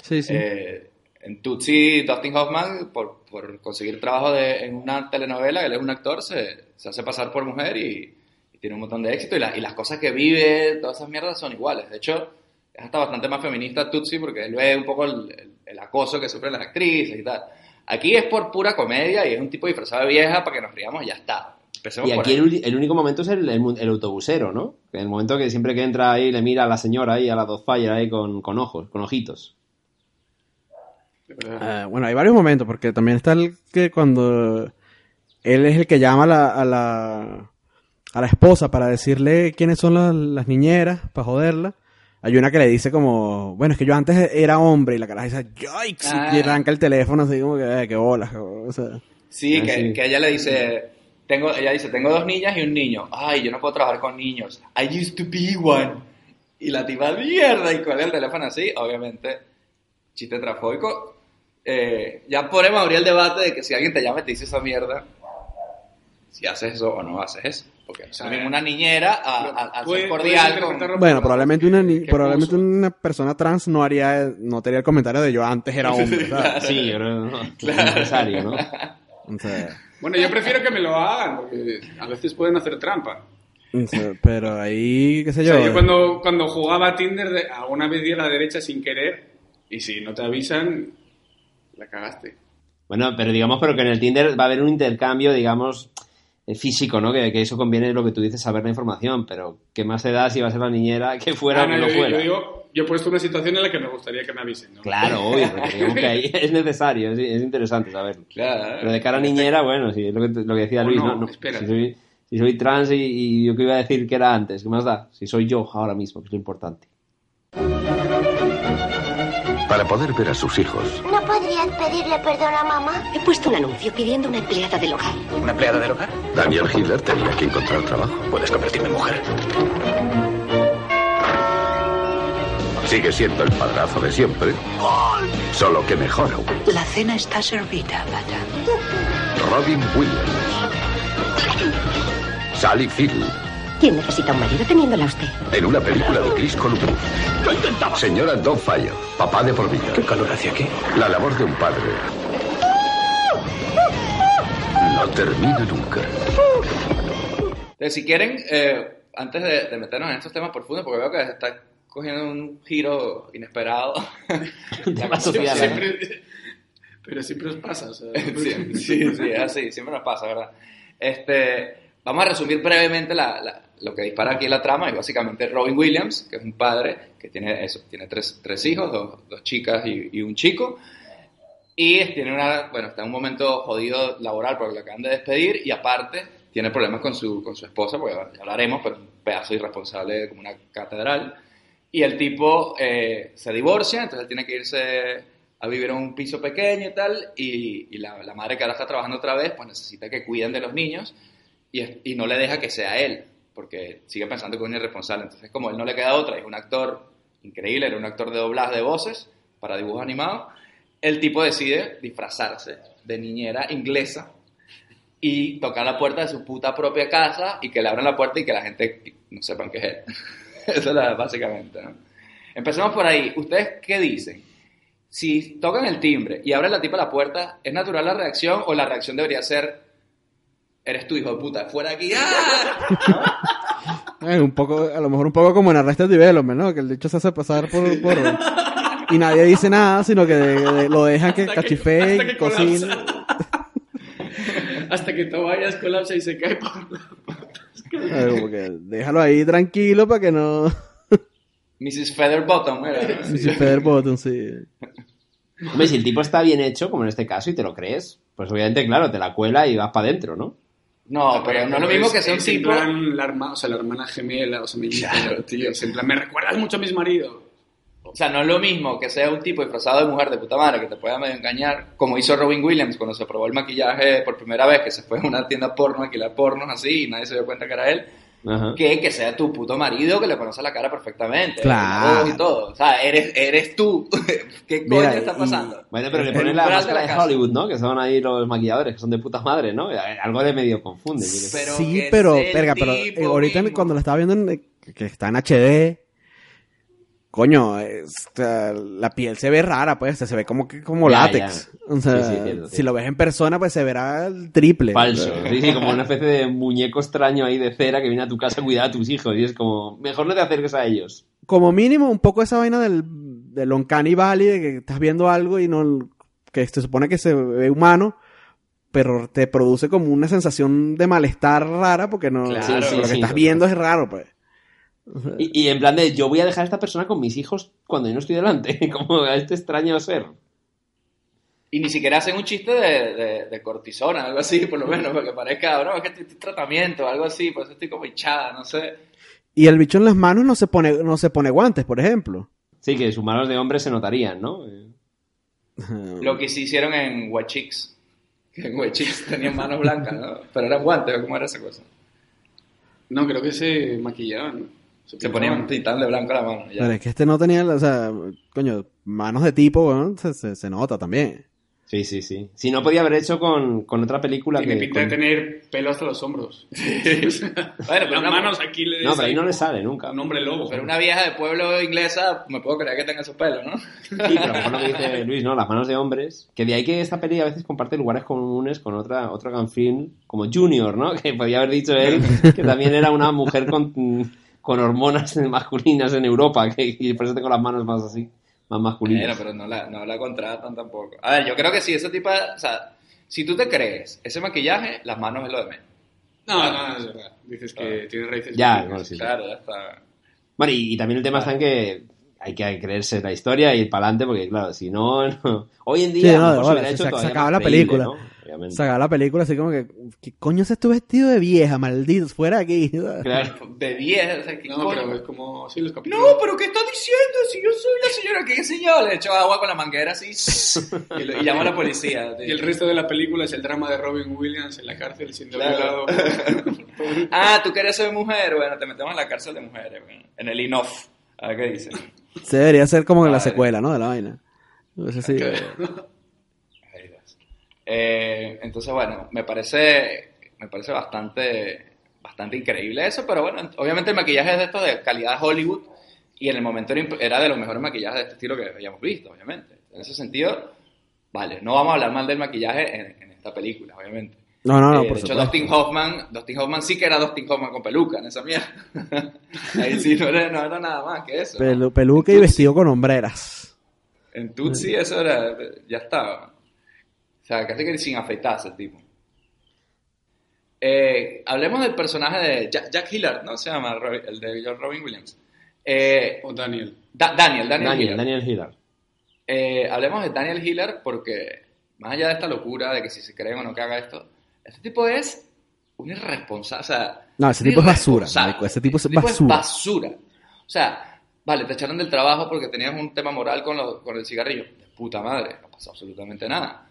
[SPEAKER 6] Sí, sí.
[SPEAKER 2] Eh, en Tootsie, Dustin Hoffman, por, por conseguir trabajo de- en una telenovela, él es un actor, se, se hace pasar por mujer y, y tiene un montón de éxito. Y, la- y las cosas que vive, todas esas mierdas son iguales. De hecho, es hasta bastante más feminista Tootsie porque él ve un poco el, el- el acoso que sufren las actrices y tal. Aquí es por pura comedia y es un tipo disfrazado de vieja para que nos riamos y ya está. Empecemos
[SPEAKER 3] Y aquí el, el único momento es el, el autobusero, ¿no? El momento que siempre que entra ahí le mira a la señora ahí, a la Dozfire ahí con, con ojos, con ojitos.
[SPEAKER 6] Eh, bueno, hay varios momentos, porque también está el que cuando él es el que llama a la, a la, a la esposa para decirle quiénes son las, las niñeras, para joderla. Hay una que le dice como, bueno, es que yo antes era hombre, y la cara dice, yikes,
[SPEAKER 2] Ah.
[SPEAKER 6] y arranca el teléfono así como que, eh, qué bolas, o sea.
[SPEAKER 2] Sí,
[SPEAKER 3] Ah,
[SPEAKER 2] que, que ella le dice, tengo, ella dice, tengo dos niñas y un niño. Ay, yo no puedo trabajar con niños. I used to be one. Y la tipa, mierda, y cuelga el teléfono así, obviamente, chiste trafóbico. Eh, ya podemos abrir el debate de que si alguien te llama y te dice esa mierda, si haces eso o no haces eso. Porque no es mismo una niñera a, a- ser cordial con...
[SPEAKER 6] Bueno, probablemente una, ni- probablemente
[SPEAKER 4] puso.
[SPEAKER 6] una persona trans no haría, no tenía el comentario de yo antes era [LAUGHS] hombre, ¿sabes?
[SPEAKER 3] Sí, es [LAUGHS] necesario, ¿no?
[SPEAKER 6] O sea,
[SPEAKER 4] Bueno, yo prefiero que me lo hagan, porque a veces pueden hacer trampa.
[SPEAKER 6] o pero ahí, qué sé
[SPEAKER 4] O
[SPEAKER 6] yo.
[SPEAKER 4] sea, yo cuando, cuando jugaba a Tinder, de- alguna vez di a la derecha sin querer, y si no te avisan, la cagaste.
[SPEAKER 3] Bueno, pero digamos, pero que en el Tinder va a haber un intercambio, digamos, eh, físico, ¿no? Que, que eso conviene lo que tú dices, saber la información, pero ¿qué más se da si va a ser la niñera que fuera
[SPEAKER 4] Ah,
[SPEAKER 3] o
[SPEAKER 4] no,
[SPEAKER 3] no
[SPEAKER 4] yo,
[SPEAKER 3] fuera?
[SPEAKER 4] yo digo, yo he puesto una situación en la que me gustaría que me avisen, ¿no?
[SPEAKER 3] Claro, obvio, pero digamos que ahí [LAUGHS] es necesario, es, es interesante saberlo.
[SPEAKER 2] Claro.
[SPEAKER 3] Pero de cara a niñera, bueno, sí, es lo que, lo que decía Luis,
[SPEAKER 4] no,
[SPEAKER 3] ¿no? No,
[SPEAKER 4] espera.
[SPEAKER 3] si, soy, si soy trans y, y yo que iba a decir que era antes, ¿qué más da? Si soy yo ahora mismo, que es lo importante.
[SPEAKER 11] Para poder ver a sus hijos,
[SPEAKER 12] ¿No podrías pedirle perdón a mamá? He puesto un anuncio pidiendo una empleada del hogar.
[SPEAKER 11] ¿una empleada del hogar? Daniel Hitler tenía que encontrar trabajo. Puedes convertirme en mujer. Sigue siendo el padrazo de siempre, solo que mejor aún.
[SPEAKER 12] La cena está servida, madame.
[SPEAKER 11] Robin Williams. Sally Field,
[SPEAKER 12] ¿Quién necesita un marido teniéndola usted?
[SPEAKER 11] en una película de Chris Columbus. Señora Fire, papá de por vida. ¿Qué calor hacia aquí? La labor de un padre. No termina nunca.
[SPEAKER 2] Entonces, si quieren, eh, antes de, de meternos en estos temas profundos, porque veo que está cogiendo un giro inesperado. [LAUGHS]
[SPEAKER 3] Tema social,
[SPEAKER 4] Siempre- pero siempre os pasa, o sea, [LAUGHS]
[SPEAKER 2] sí, sí, sí, es así, siempre nos pasa, ¿verdad? Este, vamos a resumir brevemente la- la- lo que dispara aquí la trama, y básicamente Robin Williams, que es un padre que tiene eso, tiene tres, tres hijos, dos, dos chicas y, y un chico, y tiene una, bueno, está en un momento jodido laboral porque lo acaban de despedir, y aparte tiene problemas con su, con su esposa, porque ya hablaremos, pero es un pedazo irresponsable como una catedral, y el tipo eh, se divorcia, entonces tiene que irse a vivir en un piso pequeño y tal, y, y la, la madre que ahora está trabajando otra vez, pues necesita que cuiden de los niños y, es- y no le deja que sea él, porque sigue pensando que es un irresponsable. Entonces, como él no le queda otra, es un actor increíble, era un actor de doblaje de voces para dibujos animados, el tipo decide disfrazarse de niñera inglesa y tocar la puerta de su puta propia casa y que le abran la puerta y que la gente no sepan que es él. [LAUGHS] Eso es básicamente, ¿no? Empecemos por ahí. ¿Ustedes qué dicen? Si tocan el timbre y abre la tipa la puerta, ¿es natural la reacción o la reacción debería ser eres tu hijo de puta, fuera de aquí? [LAUGHS] ¡Ah!
[SPEAKER 6] Eh, un poco, a lo mejor un poco como en Arrested Development, ¿no? Que el dicho se hace pasar por... por [LAUGHS] y nadie dice nada, sino que de- de- lo dejan que
[SPEAKER 4] Hasta que-
[SPEAKER 6] cachifee, [LAUGHS]
[SPEAKER 4] hasta que Tobias colapsa y se cae por
[SPEAKER 6] Eh, como que déjalo ahí tranquilo para que no...
[SPEAKER 2] Mrs. Featherbottom, era.
[SPEAKER 6] Si Feather Bottom, sí.
[SPEAKER 3] Hombre, si el tipo está bien hecho, como en este caso, y te lo crees, pues obviamente, claro, te la cuela y vas para adentro, ¿no?
[SPEAKER 2] No, pero no es lo mismo que sea un
[SPEAKER 4] es en
[SPEAKER 2] tipo...
[SPEAKER 4] plan la, herma- o sea, la hermana gemela, o sea, me tío, es en plan, me recuerdas mucho a mi marido.
[SPEAKER 2] O sea, no es lo mismo que sea un tipo disfrazado de mujer de puta madre que te pueda medio engañar, como hizo Robin Williams cuando se probó el maquillaje por primera vez, que se fue a una tienda porno a alquilar pornos así y nadie se dio cuenta que era él,
[SPEAKER 3] Ajá.
[SPEAKER 2] que que sea tu puto marido que le conoce la cara perfectamente,
[SPEAKER 6] Claro.
[SPEAKER 2] y todo. O sea, eres, eres tú. [LAUGHS] ¿Qué coño
[SPEAKER 6] Mira,
[SPEAKER 2] está
[SPEAKER 6] y-
[SPEAKER 2] pasando?
[SPEAKER 3] Bueno, pero le ponen la máscara
[SPEAKER 2] de la.
[SPEAKER 3] Hollywood, ¿no? Que son ahí los maquilladores, que son de puta madre, ¿no? Algo de medio confunde.
[SPEAKER 2] Pero
[SPEAKER 6] sí, pero, verga, pero eh, ahorita
[SPEAKER 2] mismo.
[SPEAKER 6] cuando lo estaba viendo en, eh, que está en HD, coño, es- o sea, la piel se ve rara, pues, o sea, se ve como que como
[SPEAKER 3] Ya,
[SPEAKER 6] látex. O sea,
[SPEAKER 3] Sí, sí, cierto,
[SPEAKER 6] si lo ves en persona, pues se verá el triple.
[SPEAKER 3] Falso. Sí, sí, como una especie de muñeco extraño ahí de cera que viene a tu casa a cuidar a tus hijos. Y es como, mejor no te acerques a ellos.
[SPEAKER 6] Como mínimo, un poco esa vaina del, del Uncanny Valley, de que estás viendo algo y no, que se supone que se ve humano, pero te produce como una sensación de malestar rara porque no,
[SPEAKER 2] Claro,
[SPEAKER 6] lo que
[SPEAKER 3] sí,
[SPEAKER 6] estás viendo es raro, pues. [LAUGHS]
[SPEAKER 3] Y, y en plan de, yo voy a dejar a esta persona con mis hijos cuando yo no estoy delante. [LAUGHS] Como a este extraño ser.
[SPEAKER 2] Y ni siquiera hacen un chiste de, de, de cortisona, algo así, por lo menos, porque parezca, no, es que estoy estoy tratamiento, algo así, por eso estoy como hinchada, no sé.
[SPEAKER 6] Y el bicho en las manos no se pone, no se pone guantes, por ejemplo.
[SPEAKER 3] Sí, que sus manos de hombre se notarían, ¿no? [LAUGHS]
[SPEAKER 2] Lo que sí hicieron en Chicks, que en Chicks tenían manos blancas, ¿no? Pero eran guantes, ¿o ¿cómo era esa cosa?
[SPEAKER 4] No, creo que se maquillaban. ¿no?
[SPEAKER 2] Se
[SPEAKER 4] pintaban.
[SPEAKER 2] ponían pintan de blanco la mano. ya.
[SPEAKER 6] Pero es que este no tenía, o sea, coño, manos de tipo, weón, se, se, se nota también.
[SPEAKER 3] Sí, sí, sí. Si no podía haber hecho con, con otra película
[SPEAKER 4] Tiene
[SPEAKER 3] que...
[SPEAKER 4] pinta de tener pelo hasta los hombros. [LAUGHS]
[SPEAKER 2] Bueno, pero
[SPEAKER 4] Las manos aquí le
[SPEAKER 3] No, pero ahí no le sale nunca.
[SPEAKER 4] un hombre lobo.
[SPEAKER 2] Pero una vieja de pueblo inglesa, me puedo creer que tenga esos pelos, ¿no?
[SPEAKER 3] Sí, pero a lo mejor lo que dice Luis, ¿no? Las manos de hombres. Que de ahí que esta peli a veces comparte lugares comunes con otra, otro gran film como Junior, ¿no? [LAUGHS] Que podía haber dicho él que también era una mujer con, con hormonas [LAUGHS] masculinas en Europa, que y por eso tengo las manos más así, más masculinas.
[SPEAKER 2] Pero no la, no la contratan tampoco. A ver, yo creo que sí, ese tipo de... O sea, si tú te crees ese maquillaje, las manos es lo de menos.
[SPEAKER 4] No, no, no, es verdad. Dices que tiene raíces.
[SPEAKER 3] Ya, bueno, sí, sí.
[SPEAKER 2] Claro, ya está.
[SPEAKER 3] Bueno, y, y también el tema está en que hay que creerse la historia y ir para adelante, porque claro, si no, [LAUGHS] no- hoy en día
[SPEAKER 6] Sí, no,
[SPEAKER 3] mejor se
[SPEAKER 6] bueno, se-
[SPEAKER 3] hecho
[SPEAKER 6] se
[SPEAKER 3] todavía
[SPEAKER 6] acaba la
[SPEAKER 3] creíble,
[SPEAKER 6] película.
[SPEAKER 3] ¿no? Obviamente.
[SPEAKER 6] Sacaba la película así como que, ¿qué coño es tu vestido de vieja, maldito? Fuera de aquí. [LAUGHS]
[SPEAKER 3] Claro.
[SPEAKER 2] De 10, o sea, ¿qué
[SPEAKER 4] No,
[SPEAKER 2] coño?
[SPEAKER 4] pero es como. Sí, los capítulos.
[SPEAKER 2] No, pero ¿qué está diciendo? Si yo soy la señora que señor, le echo agua con la manguera así [LAUGHS] y, lo- y llamo a la policía. [LAUGHS]
[SPEAKER 4] Y el resto de la película es el drama de Robin Williams en la cárcel siendo
[SPEAKER 2] Claro.
[SPEAKER 4] violado.
[SPEAKER 2] Ah, tú quieres ser mujer, bueno, te metemos en la cárcel de mujeres, bueno, en el INOF. A ver qué dicen.
[SPEAKER 6] Se debería ser como en la secuela, ¿no? De la vaina. Eso sí.
[SPEAKER 2] Ay, Dios. Eh, entonces, bueno, me parece, me parece bastante, bastante increíble eso, pero bueno, obviamente el maquillaje es de esto de calidad Hollywood y en el momento era de los mejores maquillajes de este estilo que habíamos visto, obviamente. En ese sentido, vale, no vamos a hablar mal del maquillaje en, en esta película, obviamente.
[SPEAKER 6] No, no, no,
[SPEAKER 2] Eh,
[SPEAKER 6] por
[SPEAKER 2] de hecho,
[SPEAKER 6] supuesto.
[SPEAKER 2] Dustin Hoffman, Dustin Hoffman sí que era Dustin Hoffman con peluca en esa mierda. [LAUGHS] Ahí sí no era, no era nada más que eso.
[SPEAKER 6] peluca y vestido con hombreras.
[SPEAKER 2] En Tutsi eso era, ya estaba. O sea, casi que sin afeitarse el tipo. Eh, hablemos del personaje de Jack, Jack Hillard, ¿no? Se llama el de John Robin Williams. Eh,
[SPEAKER 4] O Daniel.
[SPEAKER 2] Da- Daniel, Daniel,
[SPEAKER 3] Daniel,
[SPEAKER 2] Hillard.
[SPEAKER 3] Daniel Hillard.
[SPEAKER 2] Eh, hablemos de Daniel Hillard porque, más allá de esta locura de que si se creen o no que haga esto, este tipo es un irresponsable. O sea,
[SPEAKER 6] No, ese tipo es basura, marico, ese tipo es
[SPEAKER 2] Ese
[SPEAKER 6] basura.
[SPEAKER 2] basura. O sea, vale, te echaron del trabajo porque tenías un tema moral con, lo- con el cigarrillo. De puta madre, no pasó absolutamente nada.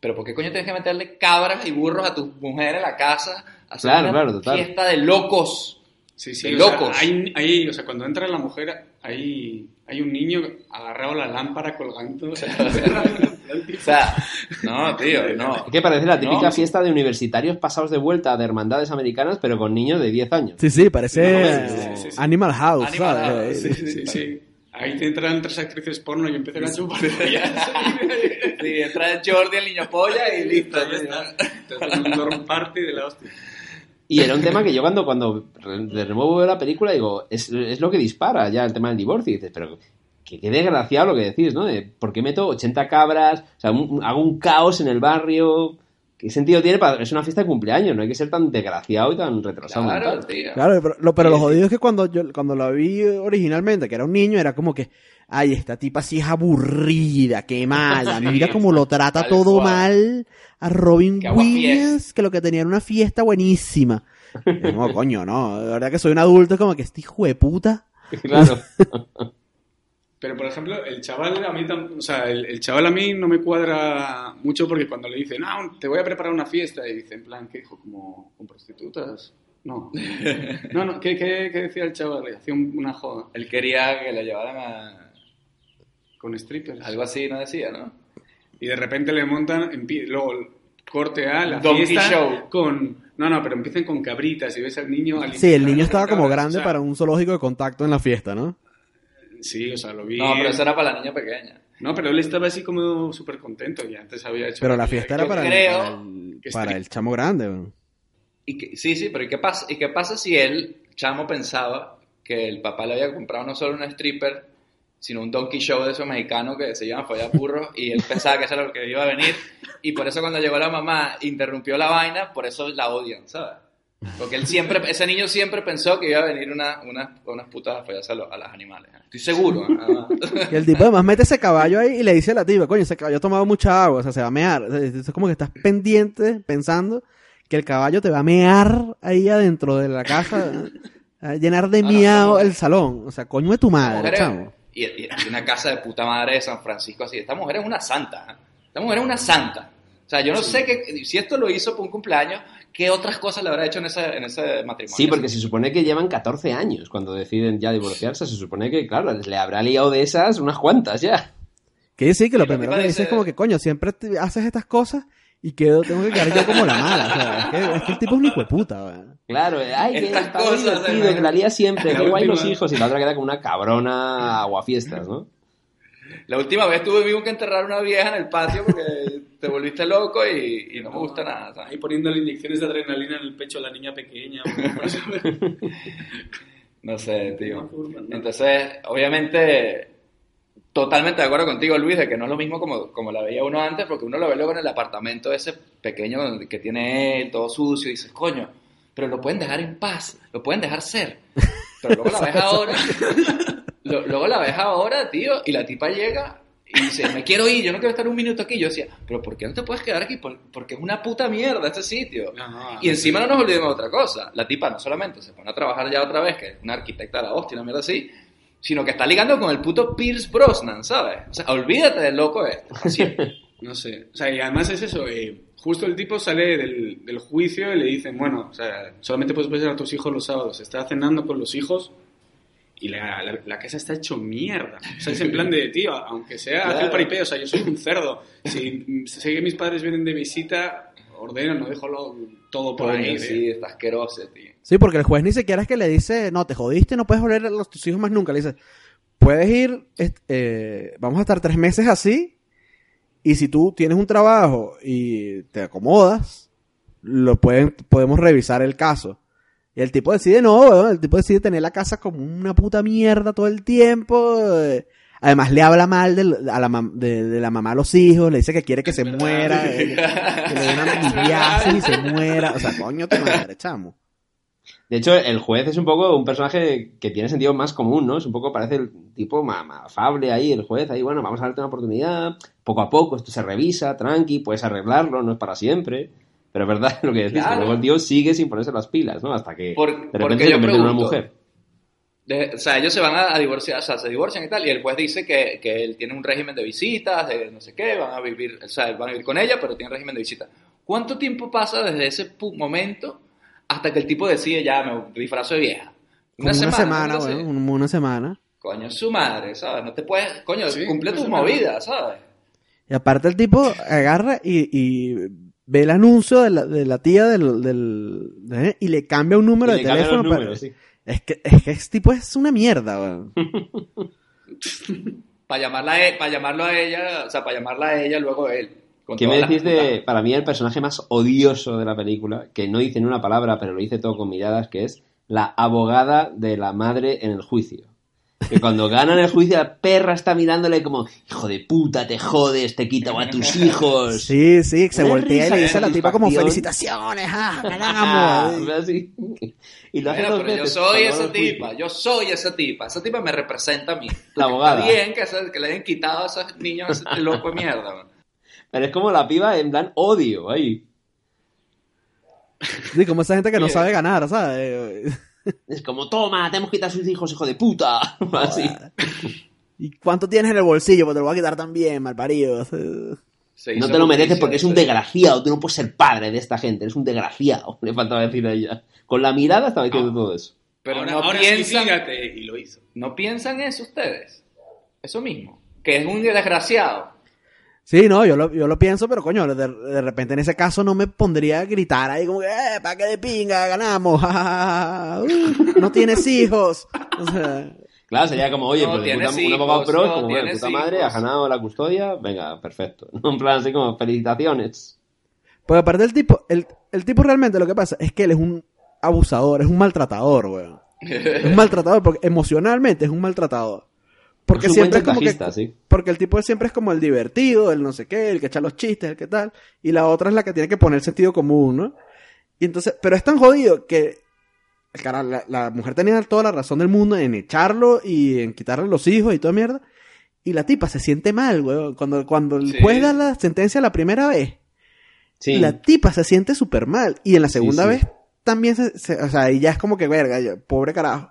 [SPEAKER 2] Pero ¿por qué coño tienes que meterle cabras y burros a tu mujer en la casa? a hacer
[SPEAKER 3] Claro,
[SPEAKER 2] una
[SPEAKER 3] claro, total.
[SPEAKER 2] fiesta de locos.
[SPEAKER 4] Sí, sí,
[SPEAKER 2] De
[SPEAKER 4] o sea,
[SPEAKER 2] locos.
[SPEAKER 4] hay, hay- o sea, cuando entra la mujer, hay, hay un niño agarrado a la lámpara colgando. [LAUGHS] O sea, [LAUGHS]
[SPEAKER 2] O sea, no, tío, no.
[SPEAKER 3] Es que parece la típica
[SPEAKER 2] No.
[SPEAKER 3] fiesta de universitarios pasados de vuelta de hermandades americanas, pero con niños de 10 años.
[SPEAKER 6] Sí, sí, parece
[SPEAKER 4] No, sí, sí, sí.
[SPEAKER 6] Animal House,
[SPEAKER 2] Animal
[SPEAKER 6] ¿sabes?
[SPEAKER 2] House,
[SPEAKER 4] sí, sí, sí. Ahí te entran tres actrices porno y empiezan a chupar. [LAUGHS]
[SPEAKER 2] Sí, entra Jordi, el niño polla y listo.
[SPEAKER 4] Ya está. Hacen un dorm party de la hostia.
[SPEAKER 3] Y era un tema que yo cuando, cuando de nuevo veo la película digo, es, es lo que dispara ya el tema del divorcio. Y dices, pero que qué desgraciado lo que decís, ¿no? De, ¿Por qué meto 80 cabras? O sea, un- hago un caos en el barrio. ¿Qué sentido tiene? Para, es una fiesta de cumpleaños, no hay que ser tan desgraciado y tan retrasado.
[SPEAKER 2] Claro, tío.
[SPEAKER 6] Claro, pero, lo, pero
[SPEAKER 2] Sí,
[SPEAKER 6] jodido es que cuando yo cuando la vi originalmente, que era un niño, era como que, ay, esta tipa sí es aburrida, qué mala, [LAUGHS]
[SPEAKER 2] Sí,
[SPEAKER 6] mira cómo lo trata
[SPEAKER 2] tal
[SPEAKER 6] todo
[SPEAKER 2] cual.
[SPEAKER 6] mal a Robin Williams, que lo que tenía era una fiesta buenísima. No, [LAUGHS] coño, no, de verdad que soy un adulto, es como que este hijo de puta.
[SPEAKER 3] Claro. [LAUGHS]
[SPEAKER 4] Pero, por ejemplo, el chaval a mí, tam- o sea, el, el chaval a mí no me cuadra mucho porque cuando le dicen, ah, te voy a preparar una fiesta, y dice, en plan, ¿qué dijo? ¿Como con prostitutas? No. [LAUGHS] No, no, ¿qué, qué, qué decía el chaval? Le hacía un- una joda.
[SPEAKER 2] Él quería que le llevaran a...
[SPEAKER 4] Con strippers.
[SPEAKER 2] Algo así, no decía, ¿no?
[SPEAKER 4] Y de repente le montan, empie- luego corte a la
[SPEAKER 2] Donkey
[SPEAKER 4] fiesta
[SPEAKER 2] show.
[SPEAKER 4] con... No, no, pero empiezan con cabritas y ves al niño... al
[SPEAKER 6] Sí, el
[SPEAKER 4] niño
[SPEAKER 6] estaba como grande
[SPEAKER 4] o sea,
[SPEAKER 6] para un zoológico de contacto en la fiesta, ¿no?
[SPEAKER 4] Sí, o sea, lo vi...
[SPEAKER 2] No, pero eso era para la niña pequeña.
[SPEAKER 4] No, pero él estaba así como súper contento y antes había hecho...
[SPEAKER 6] Pero la fiesta era para, el-
[SPEAKER 2] creo
[SPEAKER 6] para el,
[SPEAKER 4] que
[SPEAKER 6] para
[SPEAKER 4] street-
[SPEAKER 6] el chamo grande. weón.
[SPEAKER 2] Y que- sí, sí, pero ¿y qué, pasa, ¿y qué pasa si él, chamo, pensaba que el papá le había comprado no solo un stripper, sino un donkey show de esos mexicanos que se llaman follar burros y él pensaba que eso era lo que iba a venir y por eso cuando llegó la mamá interrumpió la vaina, por eso la odian, ¿sabes? Porque él siempre, ese niño siempre pensó que iba a venir una, una, unas putas a follarse a, los- a los animales. ¿eh? Estoy seguro. [LAUGHS] ¿eh?
[SPEAKER 6] Y el tipo además mete ese caballo ahí y le dice a la tipa, coño, ese caballo ha tomado mucha agua, o sea, se va a mear. O sea, Es como que estás pendiente, pensando que el caballo te va a mear ahí adentro de la casa, [LAUGHS] a llenar de
[SPEAKER 2] Ah,
[SPEAKER 6] miau
[SPEAKER 2] no.
[SPEAKER 6] el salón. O sea, coño de tu madre, chamo.
[SPEAKER 2] y, y una casa de puta madre de San Francisco así. Esta mujer es una santa. ¿eh? Esta mujer es una santa. O sea, yo no sé que, si esto lo hizo por un cumpleaños, ¿qué otras cosas le habrá hecho en ese, en ese matrimonio?
[SPEAKER 3] Sí, porque se supone que llevan 14 años cuando deciden ya divorciarse. Se supone que, claro, le habrá liado de esas unas cuantas ya.
[SPEAKER 6] Que sí, que lo primero que dice
[SPEAKER 2] dice-
[SPEAKER 6] es como que, coño, siempre te- haces estas cosas y quedo, tengo que quedar yo como la mala. O sea, es que, es que el tipo es un hijo de puta, weón.
[SPEAKER 3] Claro, ay, que
[SPEAKER 2] Estas
[SPEAKER 3] está
[SPEAKER 2] cosas,
[SPEAKER 3] divertido,
[SPEAKER 2] ¿eh?
[SPEAKER 3] que la lía siempre, que guay los hijos, y la otra queda como una cabrona aguafiestas, ¿no?
[SPEAKER 2] La última vez tuvimos que enterrar una vieja en el patio porque te volviste loco y, y no me gusta nada. ¿sabes?
[SPEAKER 4] Ahí poniéndole inyecciones de adrenalina en el pecho a la niña pequeña. [LAUGHS]
[SPEAKER 2] No sé, tío. Entonces, obviamente, totalmente de acuerdo contigo, Luis, de que no es lo mismo como, como la veía uno antes, porque uno lo ve luego en el apartamento ese pequeño que tiene él, todo sucio, y dices, coño, pero lo pueden dejar en paz, lo pueden dejar ser. [LAUGHS] Pero luego la ves ahora, [LAUGHS] lo- luego la ves ahora, tío, y la tipa llega y dice, me quiero ir, yo no quiero estar un minuto aquí. Yo decía, pero ¿por qué no te puedes quedar aquí? Por- Porque es una puta mierda este sitio.
[SPEAKER 4] No, no,
[SPEAKER 2] Y encima no nos olvidemos de otra cosa. La tipa no solamente se pone a trabajar ya otra vez, que es una arquitecta de la hostia, una mierda así, sino que está ligando con el puto Pierce Brosnan, ¿sabes? O sea, olvídate del loco este. siempre. [LAUGHS]
[SPEAKER 4] No sé. O sea, y además es eso. eh, justo el tipo sale del, del juicio y le dicen, bueno, o sea, solamente puedes ver a tus hijos los sábados. Está cenando con los hijos y la, la, la casa está hecho mierda. O sea, es en [LAUGHS] plan de, tío, aunque sea
[SPEAKER 2] Claro.
[SPEAKER 4] aquel paripé, o sea, yo soy un cerdo. Si sé que mis padres vienen de visita, ordeno, no dejo lo- todo por ahí. ¿eh?
[SPEAKER 2] sí, está asqueroso, tío.
[SPEAKER 6] Sí, porque el juez ni siquiera es que le dice, no, te jodiste, no puedes volver a los, tus hijos más nunca. Le dice, puedes ir, eh, vamos a estar tres meses así, y si tú tienes un trabajo y te acomodas, lo pueden, podemos revisar el caso. Y el tipo decide, no, weón, el tipo decide tener la casa como una puta mierda todo el tiempo. eh. Además le habla mal a la de, de la mamá a los hijos, le dice que quiere que se muera, eh, que le dé una [LAUGHS] y se muera. O sea, coño, tu madre, chamo.
[SPEAKER 3] De hecho, el juez es un poco un personaje que tiene sentido más común, ¿no? Es un poco, parece el tipo afable ahí, el juez, ahí, bueno, vamos a darte una oportunidad, poco a poco, esto se revisa, tranqui, puedes arreglarlo, no es para siempre. Pero es verdad [LAUGHS] lo que decís, que
[SPEAKER 2] Claro.
[SPEAKER 3] luego el tío sigue sin ponerse las pilas, ¿no? Hasta que
[SPEAKER 2] Por-
[SPEAKER 3] de repente se
[SPEAKER 2] yo
[SPEAKER 3] convierte en una mujer.
[SPEAKER 2] De- o sea, ellos se van a, a divorciar, o sea, se divorcian y tal, y el juez dice que, que él tiene un régimen de visitas, de no sé qué, van a vivir, o sea, van a vivir con ella, pero tiene régimen de visitas. ¿Cuánto tiempo pasa desde ese momento hasta que el tipo decide ya me disfrazo de vieja?
[SPEAKER 6] Como una semana,
[SPEAKER 2] una
[SPEAKER 6] weón,
[SPEAKER 2] así.
[SPEAKER 6] una, una semana.
[SPEAKER 2] Coño, es su madre, ¿sabes? No te puedes, coño,
[SPEAKER 4] Sí,
[SPEAKER 2] cumple tus
[SPEAKER 4] semana.
[SPEAKER 2] movidas, ¿sabes?
[SPEAKER 6] Y aparte el tipo agarra y, y ve el anuncio de la, de la tía del, del- de- y le cambia un número
[SPEAKER 3] Y
[SPEAKER 6] de teléfono. para-
[SPEAKER 3] sí.
[SPEAKER 6] es, que, es que este tipo es una mierda, weón. [LAUGHS]
[SPEAKER 2] Para llamarla a e- para llamarlo a ella, o sea, para llamarla a ella luego a él.
[SPEAKER 3] ¿Qué me decís de, para mí, el personaje más odioso de la película, que no dice ni una palabra, pero lo dice todo con miradas, que es la abogada de la madre en el juicio? Que cuando ganan el juicio, la perra está mirándole como, hijo de puta, te jodes, te quito a tus hijos.
[SPEAKER 6] Sí, sí, se
[SPEAKER 3] Una
[SPEAKER 6] voltea y le dice a la tipa como felicitaciones, ah, [LAUGHS] ganamos.
[SPEAKER 3] así. Y lo hace
[SPEAKER 2] Bueno,
[SPEAKER 3] dos
[SPEAKER 2] pero yo
[SPEAKER 3] veces
[SPEAKER 2] soy
[SPEAKER 3] cuando
[SPEAKER 2] esa tipa, yo soy esa tipa, esa tipa me representa a mí.
[SPEAKER 3] La abogada.
[SPEAKER 2] Está bien que, se- que le hayan quitado a esos niños ese loco de mierda. man.
[SPEAKER 3] Pero es como la piba en plan odio ahí.
[SPEAKER 6] Sí, como esa gente que no sabe ganar, ¿sabes?
[SPEAKER 3] Es como, toma, te hemos quitado a sus hijos, hijo de puta. [LAUGHS] Así.
[SPEAKER 6] ¿Y cuánto tienes en el bolsillo? Pues te lo voy a quitar también, malparido.
[SPEAKER 3] No te lo mereces porque es un desgraciado. Tú no puedes ser padre de esta gente. Eres un desgraciado. [LAUGHS] Le faltaba decir a ella. Con la mirada estaba diciendo todo eso.
[SPEAKER 2] Pero
[SPEAKER 4] ahora,
[SPEAKER 2] no
[SPEAKER 4] ahora
[SPEAKER 2] piensan,
[SPEAKER 4] sí, fíjate, y lo hizo.
[SPEAKER 2] no piensan eso ustedes. Eso mismo. Que es un desgraciado.
[SPEAKER 6] Sí, no, yo lo, yo lo pienso, pero coño, de, de repente en ese caso no me pondría a gritar ahí como que, eh, pa' que de pinga, ganamos, [LAUGHS] ja, ja, ja, uh, no tienes hijos. O sea,
[SPEAKER 3] Claro, sería como, oye,
[SPEAKER 2] No,
[SPEAKER 3] pues puta, una papá
[SPEAKER 2] hijos,
[SPEAKER 3] pro,
[SPEAKER 2] no,
[SPEAKER 3] como, puta madre,
[SPEAKER 2] hijos.
[SPEAKER 3] ha ganado la custodia, venga, perfecto. [LAUGHS] En plan así como, felicitaciones.
[SPEAKER 6] Pues aparte del tipo, el, el tipo realmente lo que pasa es que él es un abusador, es un maltratador, weón. Es un maltratador porque emocionalmente es un maltratador. Porque
[SPEAKER 3] Es
[SPEAKER 6] siempre es como que,
[SPEAKER 3] sí.
[SPEAKER 6] porque el tipo siempre es como el divertido, el no sé qué, el que echa los chistes, el que tal, y la otra es la que tiene que poner sentido común, ¿no? Y entonces, pero es tan jodido que cara, la, la mujer tenía toda la razón del mundo en echarlo y en quitarle los hijos y toda mierda. Y la tipa se siente mal, weón. Cuando, cuando el
[SPEAKER 2] Sí.
[SPEAKER 6] juez da la sentencia la primera vez,
[SPEAKER 3] Sí.
[SPEAKER 6] la tipa se siente súper mal. Y en la segunda vez también se, se- o sea, y ya es como que verga, pobre carajo.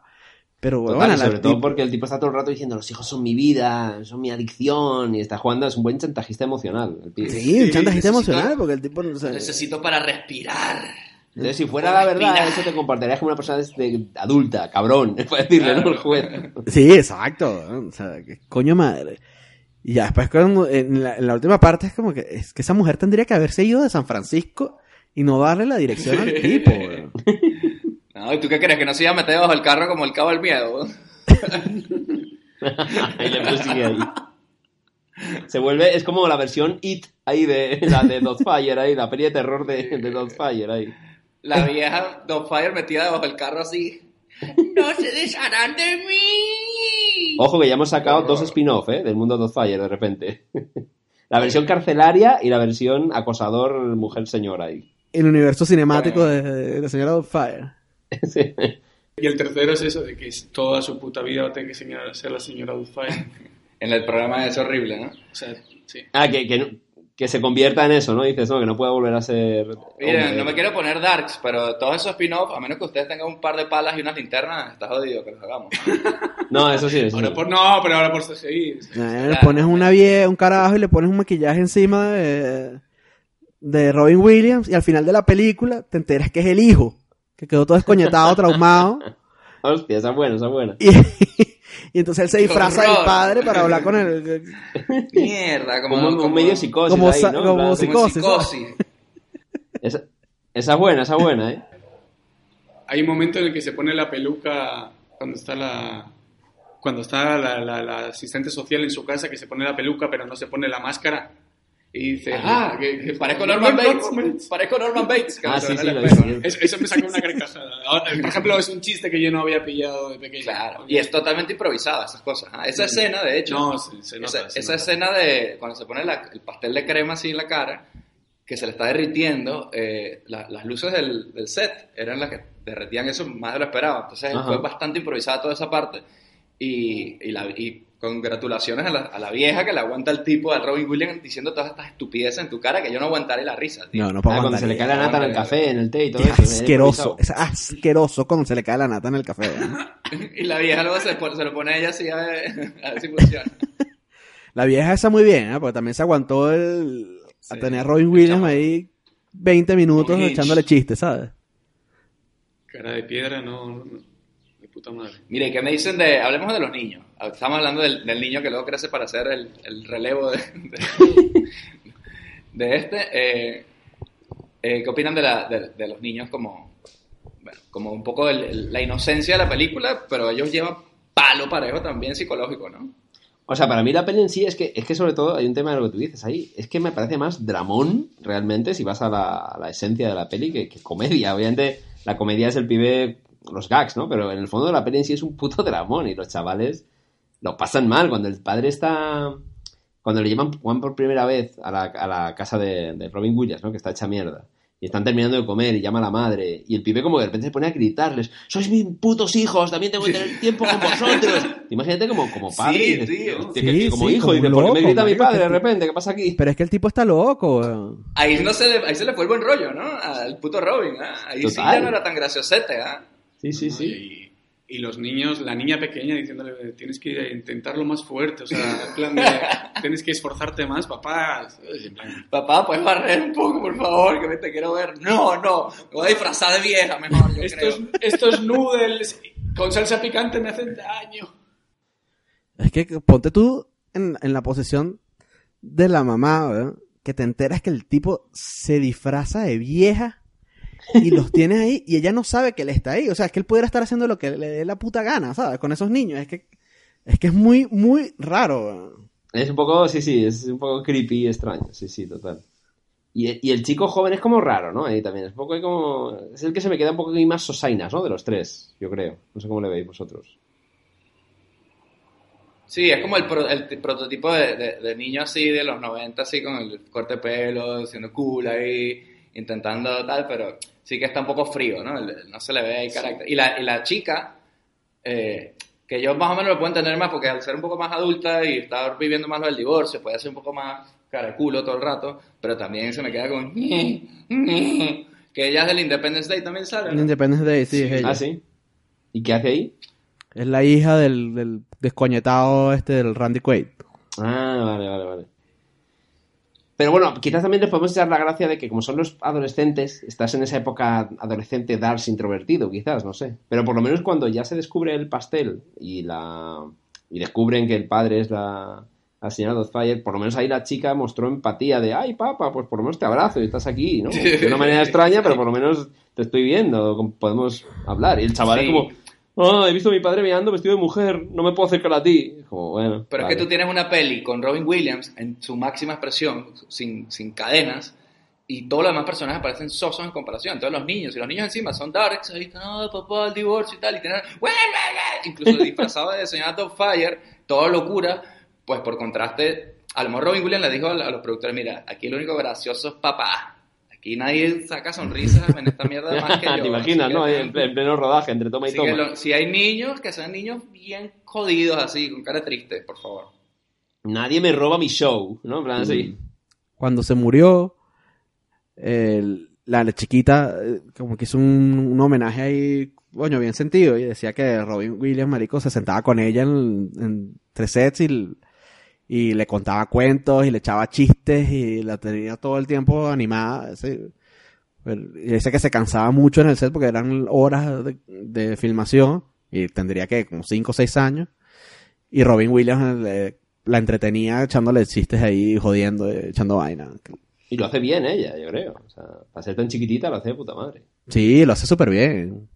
[SPEAKER 6] Pero
[SPEAKER 3] Total,
[SPEAKER 6] bueno, la
[SPEAKER 3] sobre todo porque el tipo está todo el rato diciendo, los hijos son mi vida, son mi adicción, y está jugando, es un buen chantajista emocional. El pibe.
[SPEAKER 6] Sí, un chantajista
[SPEAKER 2] necesito-
[SPEAKER 6] emocional, porque el tipo no sé.
[SPEAKER 2] Necesito para respirar.
[SPEAKER 3] Entonces, si fuera la verdad, eso te comportarías como una persona de- adulta, cabrón, [LAUGHS] para decirle, ¿no? El juez.
[SPEAKER 6] Sí, exacto. O sea, que coño madre. Y ya después cuando- en, la, en la última parte es como que es que esa mujer tendría que haberse ido de San Francisco y no darle la dirección al tipo.
[SPEAKER 2] No, ¿y tú qué crees? Que no se iba a meter debajo del carro como el cabo del miedo. [LAUGHS]
[SPEAKER 3] y le persigue ahí. Se vuelve, es como la versión It ahí de la de Dotfire ahí, la peli de terror de, de Dotfire ahí.
[SPEAKER 2] La vieja Fire metida debajo del carro así. ¡No se desharán de mí!
[SPEAKER 3] Ojo que ya hemos sacado dos spin-off, ¿eh? Del mundo Dotfire de repente. La versión carcelaria y la versión acosador mujer señora ahí.
[SPEAKER 6] El universo cinemático de, de la señora Fire. [LAUGHS]
[SPEAKER 3] Sí.
[SPEAKER 4] Y el tercero es eso, de que toda su puta vida va a tener que señor- ser la señora Doubtfire. [LAUGHS]
[SPEAKER 2] En el programa es horrible, ¿no?
[SPEAKER 4] O sea, sí.
[SPEAKER 3] Ah, que, que, que se convierta en eso, ¿no? Dices, no, que no pueda volver a ser...
[SPEAKER 2] Miren,
[SPEAKER 3] hombre.
[SPEAKER 2] no me quiero poner darks, pero todos esos spin-offs, a menos que ustedes tengan un par de palas y unas linternas, está jodido que los hagamos. [LAUGHS]
[SPEAKER 3] No, eso sí, eso sí.
[SPEAKER 4] Ahora por, no, pero ahora por.
[SPEAKER 6] Eh, Le pones una vie un carajo y le pones un maquillaje encima de, de Robin Williams y al final de la película te enteras que es el hijo, que quedó todo escoñetado, traumado. [LAUGHS]
[SPEAKER 3] Hostia, esa es buena, esa es buena.
[SPEAKER 6] Y, [LAUGHS] y entonces él se
[SPEAKER 2] ¡Qué
[SPEAKER 6] disfraza del padre para hablar con él. [LAUGHS]
[SPEAKER 2] Mierda, como,
[SPEAKER 3] medio psicosis
[SPEAKER 6] como
[SPEAKER 3] ahí,
[SPEAKER 6] como psicosis.
[SPEAKER 2] psicosis.
[SPEAKER 3] Esa, esa es buena, esa es buena, ¿eh?
[SPEAKER 4] Hay un momento en el que se pone la peluca cuando está la cuando está la, la- la asistente social en su casa que se pone la peluca pero no se pone la máscara y dice
[SPEAKER 2] Ah,
[SPEAKER 4] que, que
[SPEAKER 2] Parezco Norman Bates. Parezco Norman Bates.
[SPEAKER 3] Ah.
[SPEAKER 4] Eso, eso me sacó una [LAUGHS] carcajada. Ahora, Por ejemplo, es un chiste que yo no había pillado de pequeño.
[SPEAKER 2] Claro, y es totalmente improvisada esas cosas. ¿ah? Esa escena, de hecho,
[SPEAKER 4] No, se, se nota.
[SPEAKER 2] esa,
[SPEAKER 4] se
[SPEAKER 2] esa
[SPEAKER 4] nota.
[SPEAKER 2] escena de cuando se pone la- el pastel de crema así en la cara, que se le está derritiendo, eh, la- las luces del, del set eran las que derretían eso más de lo esperado. Entonces
[SPEAKER 3] Ajá.
[SPEAKER 2] fue bastante improvisada toda esa parte. Y, y, la, y congratulaciones a la, a la vieja que le aguanta el tipo al Robin Williams diciendo todas estas estupideces en tu cara que yo no aguantaré la risa. tío.
[SPEAKER 6] No, no puedo
[SPEAKER 3] Ah, cuando se le cae la nata en el café, en el té y todo
[SPEAKER 6] Qué
[SPEAKER 3] eso. ¿eh?
[SPEAKER 6] asqueroso, es asqueroso cuando se le cae la nata en el café. ¿eh? [LAUGHS]
[SPEAKER 2] Y la vieja luego se, se lo pone a ella así a ver, [LAUGHS] a ver si funciona. [LAUGHS]
[SPEAKER 6] La vieja esa muy bien, ¿eh? porque también se aguantó el... a tener a Robin Williams ahí 20 minutos echándole chistes, ¿sabes?
[SPEAKER 4] Cara de piedra, no, puta madre.
[SPEAKER 2] Mire, ¿qué me dicen de... Hablemos de los niños. Estamos hablando del, del niño que luego crece para hacer el, el relevo de, de, de este. Eh, eh, ¿Qué opinan de, la, de, de los niños como... bueno, como un poco el- el- la inocencia de la película, pero ellos llevan palo parejo también psicológico, ¿no?
[SPEAKER 3] O sea, para mí la peli en sí es que, es que sobre todo hay un tema de lo que tú dices ahí. Es que me parece más dramón, realmente, si vas a la, a la esencia de la peli, que, que comedia. Obviamente, la comedia es el pibe, los gags, ¿no? Pero en el fondo la peli en sí es un puto dramón y los chavales lo pasan mal. Cuando el padre está... Cuando le llevan Juan por primera vez a la, a la casa de, de Robin Williams, ¿no? Que está hecha mierda. Y están terminando de comer y llama a la madre. Y el pibe como de repente se pone a gritarles, sois mis putos hijos, también tengo que tener tiempo con vosotros. [LAUGHS] Imagínate como, como padre.
[SPEAKER 2] Sí, tío.
[SPEAKER 3] "Hostia,
[SPEAKER 6] Sí,
[SPEAKER 3] que- que como
[SPEAKER 6] sí,
[SPEAKER 3] hijo,
[SPEAKER 6] como
[SPEAKER 3] y dices,
[SPEAKER 6] un
[SPEAKER 3] ¿por qué me
[SPEAKER 6] loco,
[SPEAKER 3] grita mi padre de repente? ¿Qué pasa aquí?
[SPEAKER 6] Pero es que el tipo está loco.
[SPEAKER 2] Ahí, no se le, ahí se le fue el buen rollo, ¿no? Al puto Robin, ¿ah? Ahí sí
[SPEAKER 3] Total.
[SPEAKER 2] ya no era tan graciosete, ¿ah?
[SPEAKER 3] Sí, sí, sí.
[SPEAKER 4] Y Y los niños, la niña pequeña diciéndole, tienes que intentarlo más fuerte, o sea, en plan de, [LAUGHS] tienes que esforzarte más, papá. En plan,
[SPEAKER 2] Papá, ¿puedes barrer un poco, por favor? Que me te quiero ver. No, no. Me voy a disfrazar de vieja mejor, yo
[SPEAKER 4] estos,
[SPEAKER 2] creo. [LAUGHS]
[SPEAKER 4] estos noodles con salsa picante me hacen daño.
[SPEAKER 6] Es que ponte tú en, en la posición de la mamá, ¿verdad? que te enteras que el tipo se disfraza de vieja y los tiene ahí y ella no sabe que él está ahí. O sea, es que él pudiera estar haciendo lo que le dé la puta gana, ¿sabes? Con esos niños. Es que es, que es muy, muy raro.
[SPEAKER 3] Es un poco, sí, sí, es un poco creepy y extraño, sí, sí, total. Y, y el chico joven es como raro, ¿no? Ahí también, es un poco como... Es el que se me queda un poco más sosainas, ¿no? De los tres, yo creo. No sé cómo le veis vosotros.
[SPEAKER 2] Sí, es como el, pro- el t- prototipo de, de- de niño así de los 90, así con el corte de pelo, siendo cool ahí, intentando tal, pero sí que está un poco frío, ¿no? No se le ve ahí carácter. Y la, y la chica, eh, que yo más o menos lo puedo entender más porque al ser un poco más adulta y estar viviendo más lo del divorcio, puede ser un poco más cara de culo todo el rato, pero también se me queda con... [LAUGHS] que ella es del Independence Day también sale, ¿no?
[SPEAKER 6] Independence Day, sí, es ella.
[SPEAKER 3] Ah, sí. ¿Y qué hace ahí?
[SPEAKER 6] Es la hija del, del descoñetado este del Randy Quaid.
[SPEAKER 3] Ah, vale, vale, vale. Pero bueno, quizás también les podemos echar la gracia de que como son los adolescentes, estás en esa época adolescente darks introvertido, quizás, no sé. Pero por lo menos cuando ya se descubre el pastel y la y descubren que el padre es la, la señora Dothfire, por lo menos ahí la chica mostró empatía de, ay, papá, pues por lo menos te abrazo y estás aquí, ¿no? [LAUGHS] De una manera extraña, pero por lo menos te estoy viendo, podemos hablar. Y el chaval
[SPEAKER 2] Sí.
[SPEAKER 3] es como, oh, he visto a mi padre meando vestido de mujer, no me puedo acercar a ti. Como, bueno.
[SPEAKER 2] Pero
[SPEAKER 3] vale.
[SPEAKER 2] es que tú tienes una peli con Robin Williams en su máxima expresión, sin, sin cadenas, y todos los demás personajes parecen sosos en comparación. Entonces los niños, y los niños encima son darks, ahí no, papá, el divorcio y tal, y tienen, incluso [LAUGHS] disfrazado de señora Fire, toda locura, pues por contraste, a lo mejor Robin Williams le dijo a a los productores, mira, aquí lo único gracioso es papá. Aquí nadie saca sonrisas en esta mierda [LAUGHS] más que yo.
[SPEAKER 3] Te imaginas, ¿no?
[SPEAKER 2] que-
[SPEAKER 3] en ple- en pleno rodaje, entre toma y
[SPEAKER 2] Así
[SPEAKER 3] toma.
[SPEAKER 2] lo- si hay niños, que sean niños bien jodidos así, con cara triste, por favor.
[SPEAKER 3] Nadie me roba mi show, ¿no? En plan así.
[SPEAKER 6] Cuando se murió, el- la, la chiquita eh, como que hizo un, un homenaje ahí, coño, bien sentido, y decía que Robin Williams, marico, se sentaba con ella en, en tres sets y, y le contaba cuentos y le echaba chistes y la tenía todo el tiempo animada. ese- y dice que se cansaba mucho en el set porque eran horas de, de filmación y tendría que como cinco o seis años. Y Robin Williams le- la entretenía echándole chistes ahí, jodiendo, echando vaina.
[SPEAKER 3] Y lo hace bien ella, yo creo. O sea, para ser tan chiquitita lo hace de puta madre.
[SPEAKER 6] Sí, lo hace súper bien.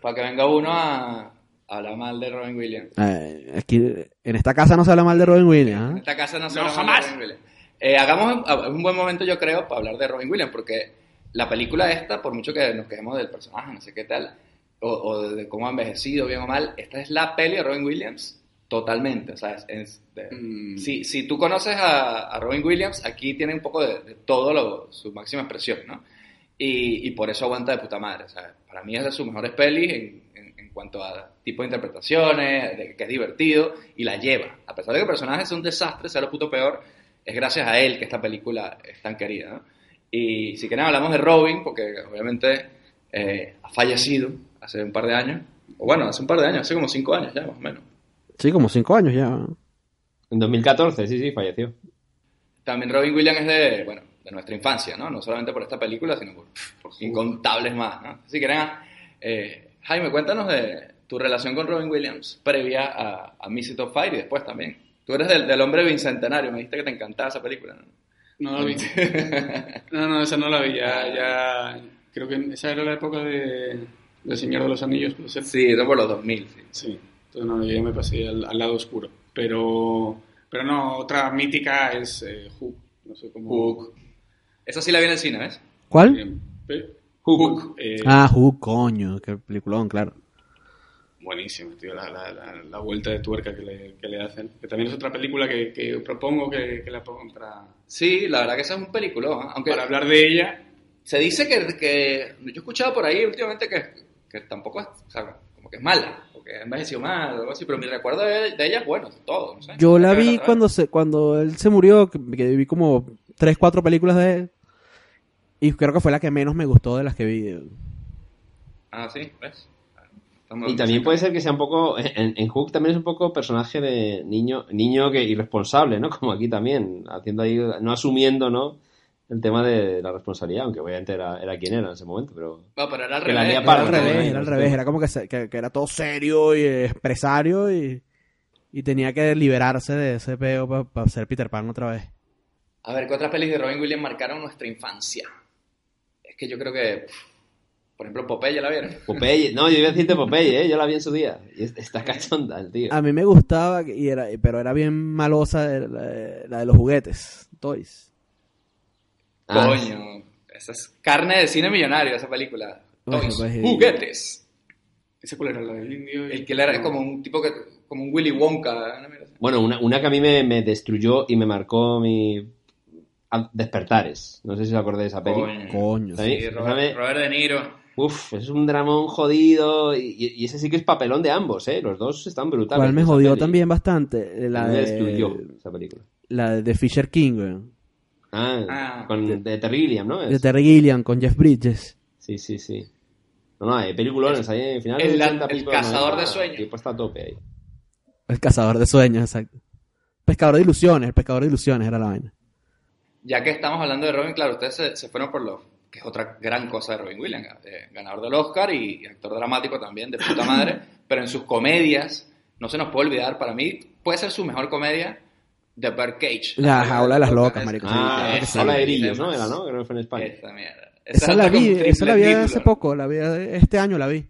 [SPEAKER 2] Para que venga uno a, a hablar mal de Robin Williams.
[SPEAKER 6] Eh, aquí, en esta casa no se habla mal de Robin Williams.
[SPEAKER 2] En
[SPEAKER 6] ¿ah?
[SPEAKER 2] esta casa no se
[SPEAKER 4] No,
[SPEAKER 2] habla mal
[SPEAKER 4] jamás.
[SPEAKER 2] de Robin Williams. Eh, hagamos un, un buen momento, yo creo, para hablar de Robin Williams, porque la película esta, por mucho que nos quedemos del personaje, no sé qué tal, o, o de cómo ha envejecido, bien o mal, esta es la peli de Robin Williams totalmente. O sea, es- es de-
[SPEAKER 4] Mm.
[SPEAKER 2] si, si tú conoces a, a Robin Williams, aquí tiene un poco de, de todo lo- su máxima expresión, ¿no? Y, y por eso aguanta de puta madre. O sea, para mí es de sus mejores pelis en cuanto a tipo de interpretaciones, de que es divertido y la lleva. A pesar de que el personaje es un desastre, sea lo puto peor, es gracias a él que esta película es tan querida. ¿no? Y si quieren hablamos de Robin, porque obviamente eh, ha fallecido hace un par de años. O bueno, hace un par de años, hace como cinco años ya, más o menos.
[SPEAKER 6] Sí, como cinco años ya.
[SPEAKER 3] En 2014, sí, sí, falleció.
[SPEAKER 2] También Robin Williams es de, bueno, de nuestra infancia, ¿no? No solamente por esta película, sino por, por incontables más, ¿no? Si quieren, eh, Jaime, cuéntanos de tu relación con Robin Williams previa a, a Miss It of Fire y después también. Tú eres del, del hombre bicentenario, me dijiste que te encantaba esa película, ¿no?
[SPEAKER 4] No la vi. [LAUGHS] No, no, esa no la vi. Ya, ya. Creo que esa era la época de. del Señor de los Anillos, puede ser.
[SPEAKER 2] Sí, eso por los 2000, sí.
[SPEAKER 4] Sí. Entonces, no, yo ya me pasé al, al lado oscuro. Pero. Pero no, otra mítica es eh, Hook. No sé cómo.
[SPEAKER 2] Hook. Esa sí la vi en el cine, ¿ves?
[SPEAKER 6] ¿Cuál?
[SPEAKER 4] Eh,
[SPEAKER 2] Hook.
[SPEAKER 4] eh,
[SPEAKER 6] Ah, Hook, coño, qué peliculón, claro.
[SPEAKER 4] Buenísimo, tío, la, la, la, la vuelta de tuerca que le, que le hacen. Que también es otra película que, que propongo que, que la pongan para,
[SPEAKER 2] Sí, la verdad que esa es un peliculón, ¿eh? aunque
[SPEAKER 4] para hablar de ella.
[SPEAKER 2] se dice que, que yo he escuchado por ahí últimamente que, que tampoco es, o sea, como que es mala, o que ha envejecido mal o algo así, pero mi recuerdo de, de ella es bueno, todo, no sé.
[SPEAKER 6] Yo la vi cuando se, cuando él se murió, que, que vi como tres, cuatro películas de él. Y creo que fue la que menos me gustó de las que vi.
[SPEAKER 2] Ah, sí, ¿ves?
[SPEAKER 3] Y también puede ser que sea un poco. En, en Hook también es un poco personaje de niño niño que irresponsable, ¿no? [LAUGHS] Como aquí también, haciendo ahí, no asumiendo, ¿no? El tema de la responsabilidad, aunque obviamente era, era quien era en ese momento, pero.
[SPEAKER 2] No, pero era al revés.
[SPEAKER 6] Era al revés, era al revés. Era como que, se- que, que era todo serio y empresario y, y tenía que liberarse de ese peo para ser Peter Pan otra vez.
[SPEAKER 2] A ver, ¿qué otras pelis de Robin Williams marcaron nuestra infancia? Que yo creo que, por ejemplo, Popeye, ¿la vieron?
[SPEAKER 3] Popeye, no, yo iba a decirte Popeye, ¿eh? Yo la vi en su día. Y es- está cachonda el tío.
[SPEAKER 6] A mí me gustaba, y era, pero era bien malosa la, de- la de los juguetes, toys.
[SPEAKER 3] Ah,
[SPEAKER 2] Coño, esa es carne de cine millonario, esa película.
[SPEAKER 6] Bueno,
[SPEAKER 2] Toys,
[SPEAKER 6] pues,
[SPEAKER 2] juguetes.
[SPEAKER 4] ¿Ese cuál era? ¿La del indio?
[SPEAKER 2] El que era como un tipo que, como un Willy Wonka.
[SPEAKER 3] Bueno, una, una que a mí me, me destruyó y me marcó mi. Despertares. No sé si os acordáis de esa peli.
[SPEAKER 2] Coño. Sí, Robert, De Niro.
[SPEAKER 3] Uf, es un dramón jodido y, ese sí que es papelón de ambos, ¿eh? Los dos están brutales.
[SPEAKER 6] ¿Cuál me jodió
[SPEAKER 3] peli.
[SPEAKER 6] también bastante?
[SPEAKER 3] A
[SPEAKER 6] La
[SPEAKER 3] destruyó
[SPEAKER 6] de,
[SPEAKER 3] esa película.
[SPEAKER 6] la de The Fisher King, weón.
[SPEAKER 3] Ah,
[SPEAKER 2] Ah.
[SPEAKER 3] con de Terry Gilliam, ¿no?
[SPEAKER 6] De Terry Gilliam con Jeff Bridges.
[SPEAKER 3] Sí, sí, sí. No, no, hay peliculones ahí en final.
[SPEAKER 2] El-
[SPEAKER 3] 80,
[SPEAKER 2] el cazador
[SPEAKER 3] 90,
[SPEAKER 2] de sueños.
[SPEAKER 3] El tipo está a tope ahí.
[SPEAKER 6] El cazador de sueños, exacto. Pescador de ilusiones, el pescador de ilusiones era la vaina.
[SPEAKER 2] Ya que estamos hablando de Robin, claro, ustedes se, se fueron por lo que es otra gran cosa de Robin Williams, eh, ganador del Oscar y actor dramático también, de puta madre, [LAUGHS] pero en sus comedias, no se nos puede olvidar, para mí puede ser su mejor comedia, The Birdcage.
[SPEAKER 6] La jaula de las locas,
[SPEAKER 2] Es-
[SPEAKER 6] marico. sí,
[SPEAKER 3] Ah,
[SPEAKER 6] claro que
[SPEAKER 2] esa
[SPEAKER 6] sí.
[SPEAKER 3] Habla de
[SPEAKER 2] peli
[SPEAKER 3] grillos, ¿no? Era, ¿no? Que no fue en España.
[SPEAKER 2] Esa mierda.
[SPEAKER 6] Esa la vi, esa la vi
[SPEAKER 2] título.
[SPEAKER 6] hace poco, la vi este año la vi.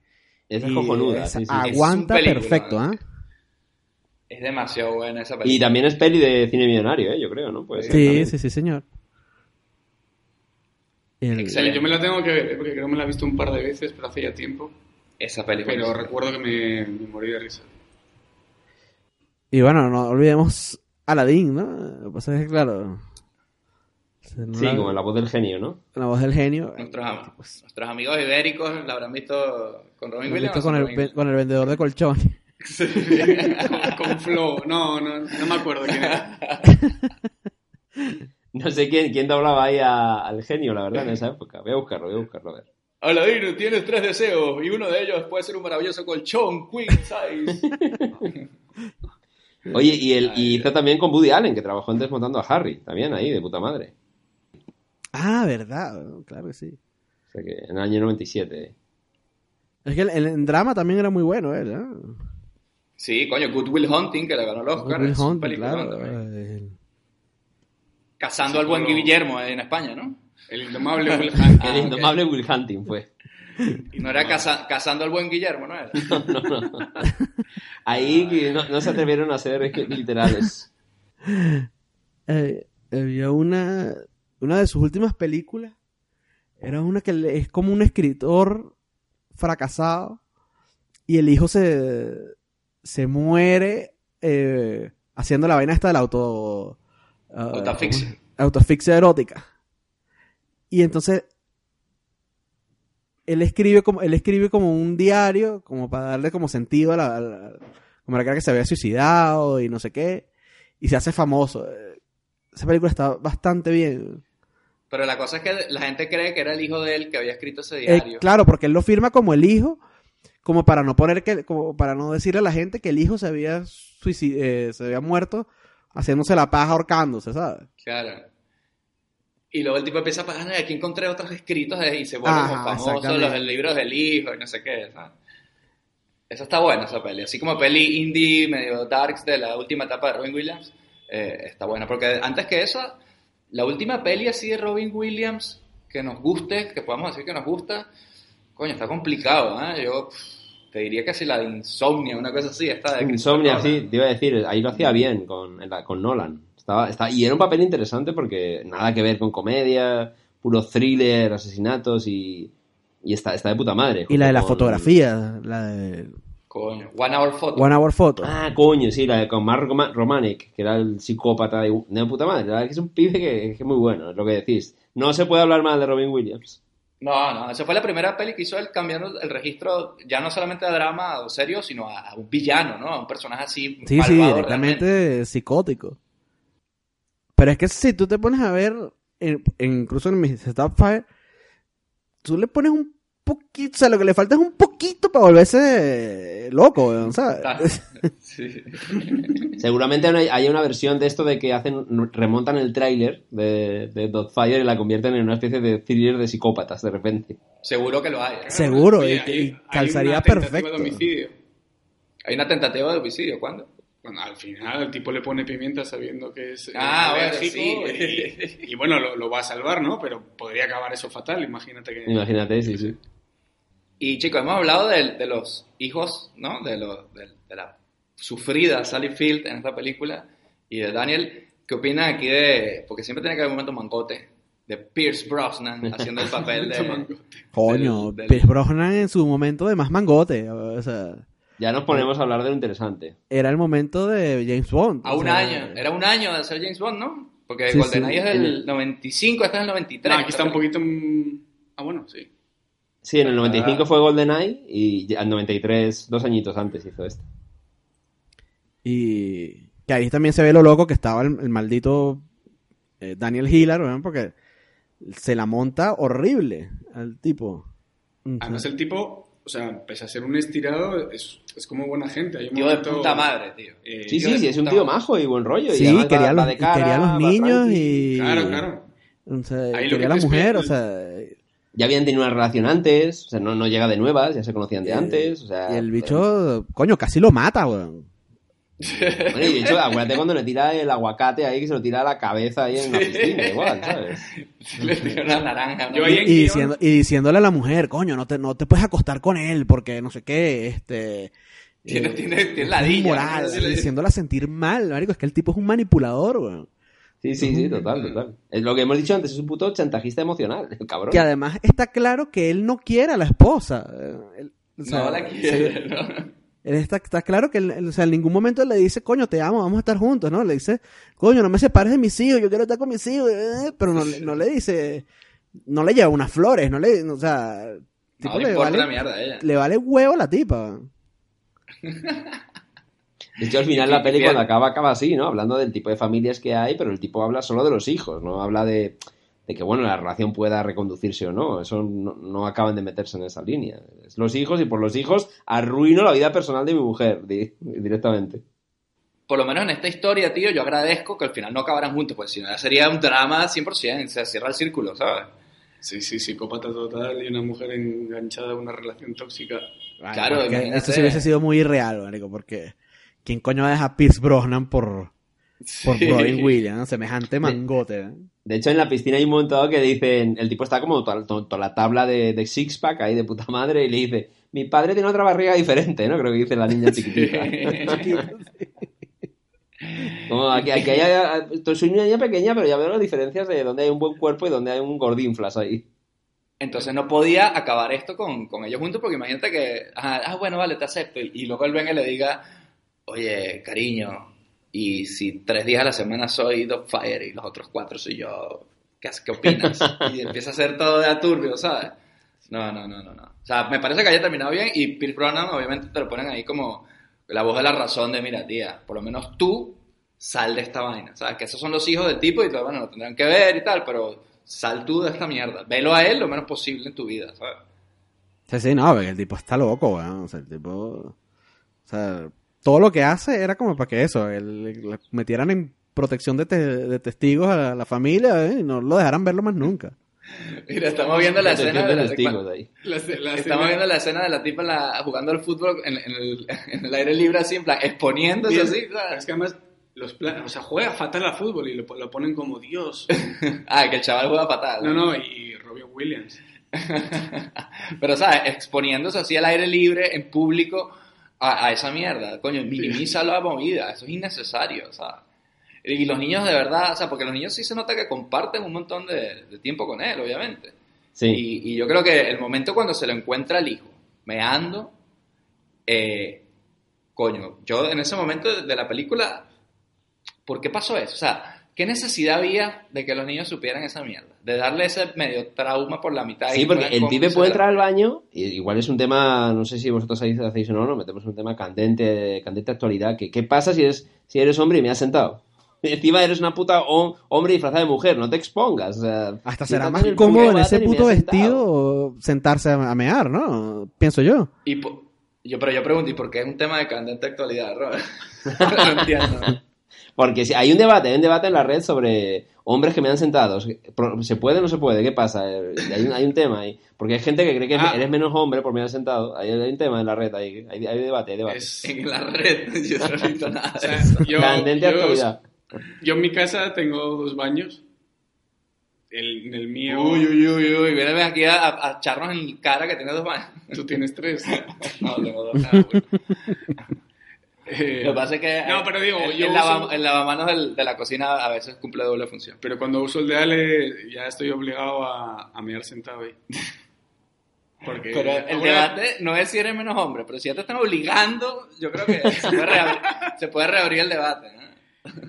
[SPEAKER 3] Esa es cojonuda,
[SPEAKER 6] esa
[SPEAKER 3] sí, sí.
[SPEAKER 6] Aguanta
[SPEAKER 2] Es
[SPEAKER 6] perfecto. ¿ah?
[SPEAKER 2] Es demasiado buena esa película.
[SPEAKER 3] Y también es peli de cine millonario, ¿eh? Yo creo, ¿no? Puede ser
[SPEAKER 6] Sí,
[SPEAKER 3] también.
[SPEAKER 6] sí, sí, señor. El-
[SPEAKER 2] Excelente.
[SPEAKER 4] Yo me la tengo que ver, ¿eh? porque creo que me la he visto un par de veces, pero hace ya tiempo.
[SPEAKER 2] Esa película.
[SPEAKER 4] Pero recuerdo que me, me morí de risa.
[SPEAKER 6] Y bueno, no olvidemos Aladdin, ¿no? Lo que pasa es que, claro.
[SPEAKER 3] Sí,
[SPEAKER 6] la-
[SPEAKER 3] como la voz del genio, ¿no?
[SPEAKER 6] la voz del genio.
[SPEAKER 2] Nuestros, am- nuestros amigos ibéricos la habrán visto con Robin Williams.
[SPEAKER 6] con con el vendedor de colchones.
[SPEAKER 4] Con, [LAUGHS] con Flow. No, no, no me acuerdo quién era. [LAUGHS]
[SPEAKER 3] No sé quién, quién doblaba ahí a- al genio, la verdad, en esa época. Voy a buscarlo, voy a buscarlo, a ver.
[SPEAKER 2] Aladino, tienes tres deseos y uno de ellos puede ser un maravilloso colchón, queen size. [LAUGHS]
[SPEAKER 3] Oye, y, el, y hizo también con Woody Allen, que trabajó en Desmontando a Harry, también ahí, de puta madre.
[SPEAKER 6] Ah, verdad, claro que sí.
[SPEAKER 3] O sea que en el año 97.
[SPEAKER 6] Es que el, el- en drama también era muy bueno él, ¿eh?
[SPEAKER 2] Sí, coño, Good Will Hunting, que le ganó el Oscar.
[SPEAKER 6] Will
[SPEAKER 2] es un
[SPEAKER 6] Hunting, claro. eh,
[SPEAKER 2] Cazando al buen Guillermo en España, ¿no?
[SPEAKER 4] El indomable [LAUGHS] Will Hunting.
[SPEAKER 2] Ah,
[SPEAKER 3] el
[SPEAKER 2] ok.
[SPEAKER 3] indomable Will Hunting fue.
[SPEAKER 2] Y no era caza- cazando al buen Guillermo, ¿no era? [LAUGHS]
[SPEAKER 3] No, no. Ahí que no, no se atrevieron a ser literales. [LAUGHS]
[SPEAKER 6] eh, había una, una de sus últimas películas. Era una que es como un escritor fracasado y el hijo se, se muere eh, haciendo la vaina esta del auto... ah. ¿cómo es? Autoasfixia erótica. Y entonces él escribe como él escribe como un diario como para darle como sentido a la, a la- como la cara que se había suicidado y no sé qué y se hace famoso Eh, esa película está bastante bien
[SPEAKER 2] Pero la cosa es que la gente cree que era el hijo de él que había escrito ese
[SPEAKER 6] Eh,
[SPEAKER 2] diario.
[SPEAKER 6] claro porque él lo firma como el hijo como para no poner que como para no decirle a la gente que el hijo se había eh, se había muerto haciéndose la paja ahorcándose sabes
[SPEAKER 2] Claro. Y luego el tipo empieza a pagar, "Ay, aquí encontré otros escritos y se vuelve famoso los libros del hijo y no sé qué. ¿sabes? Eso está bueno, esa peli. Así como peli indie, medio darks de la última etapa de Robin Williams, eh, está buena. Porque antes que eso, la última peli así de Robin Williams que nos guste, que podamos decir que nos gusta, coño, está complicado. ¿eh? Yo te diría que si la de Insomnia, una cosa así, esta de
[SPEAKER 3] Insomnia, sí, te iba a decir, ahí lo hacía bien con, con Nolan. Estaba, está, y era un papel interesante porque nada que ver con comedia, puro thriller, asesinatos y, y está, está de puta madre.
[SPEAKER 6] y la de la
[SPEAKER 3] con-
[SPEAKER 6] fotografía la de
[SPEAKER 2] Coño, One Hour Photo.
[SPEAKER 6] One Hour Photo
[SPEAKER 3] Ah, coño, sí, la de con Mark Roma- Romanek, que era el psicópata de, de puta madre. La verdad que es un pibe que, que es muy bueno, es lo que decís. No se puede hablar mal de Robin Williams.
[SPEAKER 2] No, no, esa fue la primera peli que hizo él cambiando el registro ya no solamente a drama o serio, sino a, a un villano, ¿no? A un personaje así
[SPEAKER 6] Sí, sí, directamente psicótico. Pero es que si tú te pones a ver, en- en- incluso en mis Stop Fire, tú le pones un poquito, o sea, lo que le falta es un poquito para volverse loco, ¿sabes? [LAUGHS]
[SPEAKER 2] Sí. [LAUGHS]
[SPEAKER 3] Seguramente hay una- versión de esto de que hacen remontan el tráiler de, de Dogfire y la convierten en una especie de thriller de psicópatas de repente.
[SPEAKER 2] Seguro que lo hay. ¿eh?
[SPEAKER 6] Seguro,
[SPEAKER 4] Oye,
[SPEAKER 6] y,
[SPEAKER 4] hay-
[SPEAKER 6] y
[SPEAKER 4] hay
[SPEAKER 6] calzaría
[SPEAKER 4] una
[SPEAKER 6] perfecto.
[SPEAKER 4] de homicidio.
[SPEAKER 2] Hay una tentativa de homicidio, ¿cuándo?
[SPEAKER 4] Bueno, al final el tipo le pone pimienta sabiendo que es eh,
[SPEAKER 2] Ah, bueno, sí.
[SPEAKER 4] y, y bueno, lo, lo va a salvar, ¿no? Pero podría acabar eso fatal, imagínate que...
[SPEAKER 3] Imagínate, sí, sí.
[SPEAKER 2] Y chicos, hemos hablado de, de los hijos, ¿no? De, los, de, de la sufrida Sally Field en esta película y de Daniel. ¿Qué opinan aquí de.? Porque siempre tiene que haber un momento mangote. De Pierce Brosnan haciendo el [LAUGHS] papel de.
[SPEAKER 6] Coño,
[SPEAKER 2] del- del-
[SPEAKER 6] Pierce Brosnan en su momento de más mangote, o sea,
[SPEAKER 3] Ya nos ponemos a hablar de lo interesante.
[SPEAKER 6] era el momento de James Bond.
[SPEAKER 2] A un
[SPEAKER 6] sea,
[SPEAKER 2] año. Era un año de ser James Bond, ¿no? Porque
[SPEAKER 6] Sí,
[SPEAKER 2] GoldenEye
[SPEAKER 6] sí.
[SPEAKER 2] es del 95, este es del 93.
[SPEAKER 4] No, aquí está un poquito... Ah, bueno, sí.
[SPEAKER 3] Sí, en el 95
[SPEAKER 2] Ah.
[SPEAKER 3] fue GoldenEye y en 93, dos añitos antes hizo esto.
[SPEAKER 6] Y que ahí también se ve lo loco que estaba el, el maldito eh, Daniel Hillard, weón, porque se la monta horrible al tipo.
[SPEAKER 4] Además el tipo, o sea, pese a ser un estirado, es, es como buena gente. Hay un
[SPEAKER 2] Tío de puta madre, tío.
[SPEAKER 4] eh,
[SPEAKER 3] Sí,
[SPEAKER 2] Tío
[SPEAKER 3] sí, sí, es un tío majo y buen rollo.
[SPEAKER 6] Sí, quería,
[SPEAKER 3] va-
[SPEAKER 6] los,
[SPEAKER 3] va de cara,
[SPEAKER 6] quería a los
[SPEAKER 3] va
[SPEAKER 6] niños y...
[SPEAKER 4] Claro, claro.
[SPEAKER 6] o sea,
[SPEAKER 4] Ahí lo
[SPEAKER 6] quería la mujer, o sea...
[SPEAKER 3] Ya habían tenido una relación antes, o sea, no, no llega de nuevas, ya se conocían de
[SPEAKER 6] Eh,
[SPEAKER 3] antes, o sea...
[SPEAKER 6] Y el bicho, coño, casi lo mata, weón.
[SPEAKER 3] Y de hecho, acuérdate cuando le tira el aguacate ahí, que se lo tira a la cabeza ahí en la piscina, igual, ¿sabes? [LAUGHS]
[SPEAKER 2] Le tiró una naranja.
[SPEAKER 4] ahí
[SPEAKER 6] Y,
[SPEAKER 4] en
[SPEAKER 6] y
[SPEAKER 4] guión-
[SPEAKER 6] diciendo, y diciéndole a la mujer, coño, no te, no te puedes acostar con él porque no sé qué, este...
[SPEAKER 2] Tiene,
[SPEAKER 6] eh,
[SPEAKER 2] tiene, tiene ladilla.
[SPEAKER 6] inmoral,
[SPEAKER 2] ¿no?
[SPEAKER 6] Diciéndola sentir mal, marico, es que el tipo es un manipulador, weón.
[SPEAKER 3] Sí, sí, sí, total, total. Es lo que hemos dicho antes, es un puto chantajista emocional, el [LAUGHS] cabrón.
[SPEAKER 6] Que además está claro que él no quiere a la esposa. eh, él- o sea,
[SPEAKER 2] No la
[SPEAKER 6] se-
[SPEAKER 2] quiere, [LAUGHS] ¿no?
[SPEAKER 6] Él está, está claro que él, él, o sea, en ningún momento le dice, coño, te amo, vamos a estar juntos, ¿no? Le dice, coño, no me separes de mis hijos, yo quiero estar con mis hijos, eh, pero no, le- no le dice, no le lleva unas flores, no le, o sea, el tipo
[SPEAKER 2] No le
[SPEAKER 6] vale,
[SPEAKER 2] la mierda a ella.
[SPEAKER 6] le vale huevo a la tipa.
[SPEAKER 3] De hecho, al final la peli cuando acaba, acaba así, ¿no? Hablando del tipo de familias que hay, pero el tipo habla solo de los hijos, no habla de, de que, bueno, la relación pueda reconducirse o no. Eso no, no acaban de meterse en esa línea. Es los hijos y por los hijos arruino la vida personal de mi mujer, di- directamente.
[SPEAKER 2] Por lo menos en esta historia, tío, yo agradezco que al final no acabaran juntos, pues si no ya sería un drama 100%, se cierra el círculo, ¿sabes?
[SPEAKER 4] Sí, sí, psicópata total y una mujer enganchada a una relación tóxica.
[SPEAKER 2] Claro.
[SPEAKER 6] Eso sí hubiese sido muy irreal, marico, porque ¿quién coño va a dejar a Pierce Brosnan por, por
[SPEAKER 2] Sí.
[SPEAKER 6] Robin Williams? Semejante mangote, ¿eh?
[SPEAKER 3] De hecho, en la piscina hay un momento dado que dicen, el tipo está como toda, toda- toda la tabla de, de six-pack ahí de puta madre y le dice, mi padre tiene otra barriga diferente, ¿no? Creo que dice la niña chiquitita. [LAUGHS] Como aquí, aquí hay, soy una niña pequeña, pero ya veo las diferencias de donde hay un buen cuerpo y donde hay un gordinflas ahí.
[SPEAKER 2] Entonces no podía acabar esto con, con ellos juntos porque imagínate que, ah, bueno, vale, te acepto. Y, y luego él venga y le diga, oye, cariño, y si tres días a la semana soy Dogfire y los otros cuatro soy yo, ¿qué, qué opinas? y empieza a hacer todo de aturbio, ¿sabes? No, no, no, no, no. O sea, me parece que haya terminado bien y Pierce Brosnan obviamente te lo ponen ahí como la voz de la razón de, mira, tía, por lo menos tú sal de esta vaina, ¿sabes? Que esos son los hijos del tipo y todo, bueno, lo tendrán que ver y tal, pero sal tú de esta mierda. Velo a él lo menos posible en tu vida, ¿sabes?
[SPEAKER 6] Sí, sí, no, porque el tipo está loco, weón. O sea, el tipo. O sea, todo lo que hace era como para que eso, el- le metieran en protección de, te- de testigos a la familia ¿eh? y no lo dejaran verlo más nunca. [LAUGHS]
[SPEAKER 2] Mira, estamos viendo la escena de la, Estamos
[SPEAKER 4] escena-
[SPEAKER 2] viendo la escena de la tipa la- jugando al fútbol en, en el, [LAUGHS] en el aire libre así, en plan, exponiéndose
[SPEAKER 4] Bien,
[SPEAKER 2] así.
[SPEAKER 4] Es que además, los planos, o sea, juega fatal al fútbol y lo, lo ponen como Dios. [LAUGHS]
[SPEAKER 2] Ah, que el chaval juega fatal.
[SPEAKER 4] No, no, y, y Robin Williams.
[SPEAKER 2] Pero, ¿sabes? Exponiéndose así al aire libre, en público, a, a esa mierda. Coño, minimiza la movida. Eso es innecesario, ¿sabes? Y los niños de verdad, o sea, porque los niños sí se nota que comparten un montón de, de tiempo con él, obviamente.
[SPEAKER 3] Sí.
[SPEAKER 2] Y, y yo creo que el momento cuando se lo encuentra el hijo, meando, eh, coño, yo en ese momento de, de la película, ¿por qué pasó eso? O sea, ¿qué necesidad había de que los niños supieran esa mierda? De darle ese medio trauma por la mitad. y
[SPEAKER 3] Sí,
[SPEAKER 2] que
[SPEAKER 3] porque el pibe puede entrar al baño, y igual es un tema, no sé si vosotros hacéis, o no, nos metemos un tema candente, candente actualidad. que ¿Qué pasa si eres, si eres hombre y me has sentado? [LAUGHS] Encima eres una puta hom- hombre disfrazada de mujer, no te expongas. o sea,
[SPEAKER 6] Hasta será más cómodo en ese puto vestido sentarse a, a mear, ¿no? Pienso yo.
[SPEAKER 2] Y yo, pero yo pregunto, ¿y por qué es un tema de candente actualidad, Robert? [LAUGHS] no [LAUGHS] entiendo.
[SPEAKER 3] Porque si hay un debate, hay un debate en la red sobre hombres que me han sentados. ¿Se puede o no se puede? ¿Qué pasa? Eh, Hay un, hay un tema ahí. Porque hay gente que cree que
[SPEAKER 4] Ah.
[SPEAKER 3] eres menos hombre por me han sentado. Hay, hay un tema en la red ahí. Hay, hay debate, hay debate.
[SPEAKER 4] Es-
[SPEAKER 2] En la red, [LAUGHS] yo no he visto [LAUGHS] nada
[SPEAKER 4] o sea, yo,
[SPEAKER 3] Candente
[SPEAKER 4] yo-
[SPEAKER 3] actualidad.
[SPEAKER 4] yo en mi casa tengo dos baños. El, en el mío.
[SPEAKER 2] Uy, uy, uy, uy, viene aquí a, a echarnos en cara que tiene dos manos.
[SPEAKER 4] Tú tienes tres. [LAUGHS]
[SPEAKER 2] No, tengo dos. Ah, bueno.
[SPEAKER 4] Eh,
[SPEAKER 2] Lo que pasa es que
[SPEAKER 4] No, pero digo,
[SPEAKER 2] el,
[SPEAKER 4] yo
[SPEAKER 2] el,
[SPEAKER 4] uso-
[SPEAKER 2] lava- el lavamanos del- de la cocina a veces cumple doble función.
[SPEAKER 4] Pero cuando uso el de Ale, ya estoy obligado a, a mear sentado ahí. [LAUGHS] Porque
[SPEAKER 2] Pero el
[SPEAKER 4] ahora-
[SPEAKER 2] debate no es si eres menos hombre, pero si ya te están obligando, yo creo que se puede reabrir, [LAUGHS] se puede reabrir el debate. ¿no?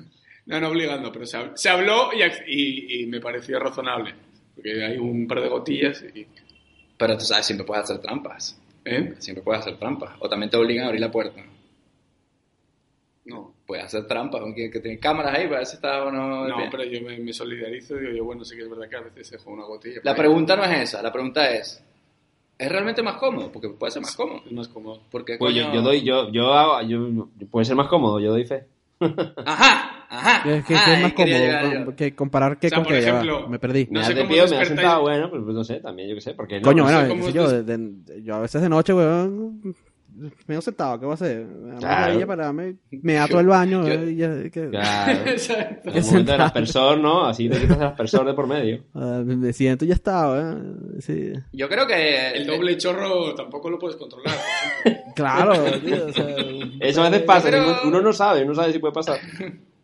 [SPEAKER 4] No, no obligando, pero se, hab- se habló y, y- y me pareció razonable. Porque hay un par de gotillas y...
[SPEAKER 2] Pero tú sabes, siempre puedes hacer trampas.
[SPEAKER 4] ¿Eh?
[SPEAKER 2] Siempre puedes hacer trampas. O también te obligan a abrir la puerta.
[SPEAKER 4] No.
[SPEAKER 2] Puedes hacer trampas, aunque que tiene cámaras ahí para ver si está o no.
[SPEAKER 4] No, pero yo me, me solidarizo y digo, yo, bueno, sí que es verdad que a veces dejo una gotilla.
[SPEAKER 2] La pregunta no es esa, la pregunta es: ¿es realmente más cómodo? Porque puede ser más cómodo.
[SPEAKER 4] Es más cómodo.
[SPEAKER 2] Porque,
[SPEAKER 3] Pues yo,
[SPEAKER 2] coño-
[SPEAKER 3] yo doy, yo, yo hago, yo, yo- puede ser más cómodo, yo doy fe. [LAUGHS]
[SPEAKER 2] Ajá, ajá.
[SPEAKER 6] Que- que
[SPEAKER 2] ah,
[SPEAKER 6] es más
[SPEAKER 2] quería llegar
[SPEAKER 6] cómodo. Que comparar que
[SPEAKER 4] O sea,
[SPEAKER 6] con
[SPEAKER 4] por
[SPEAKER 6] que ya va,
[SPEAKER 4] ejemplo,
[SPEAKER 6] me perdí.
[SPEAKER 4] No
[SPEAKER 3] me
[SPEAKER 4] sé
[SPEAKER 3] has
[SPEAKER 4] cómo
[SPEAKER 3] me has sentado, bueno, pues, pues no sé, también, yo qué sé. Porque no,
[SPEAKER 6] Coño,
[SPEAKER 3] no
[SPEAKER 6] bueno,
[SPEAKER 3] sé
[SPEAKER 6] qué
[SPEAKER 4] cómo
[SPEAKER 6] sé yo,
[SPEAKER 4] es-
[SPEAKER 6] de- de- yo a veces de noche, weón, me he sentado, ¿qué voy a hacer?
[SPEAKER 3] Claro.
[SPEAKER 6] rodilla para me, me ato el baño
[SPEAKER 2] yo-
[SPEAKER 6] eh, y ya, que-
[SPEAKER 3] Claro. [LAUGHS]
[SPEAKER 4] Exacto.
[SPEAKER 3] En el momento del aspersor, ¿no? Así te quitas el aspersor de por medio. [LAUGHS]
[SPEAKER 6] ah, me siento y ya está, weón. Sí.
[SPEAKER 2] Yo creo que.
[SPEAKER 4] El doble chorro tampoco lo puedes controlar. [LAUGHS]
[SPEAKER 6] Claro, tío, o sea,
[SPEAKER 3] Eso a veces pasa,
[SPEAKER 2] Pero-
[SPEAKER 3] uno- no sabe, uno sabe si puede pasar.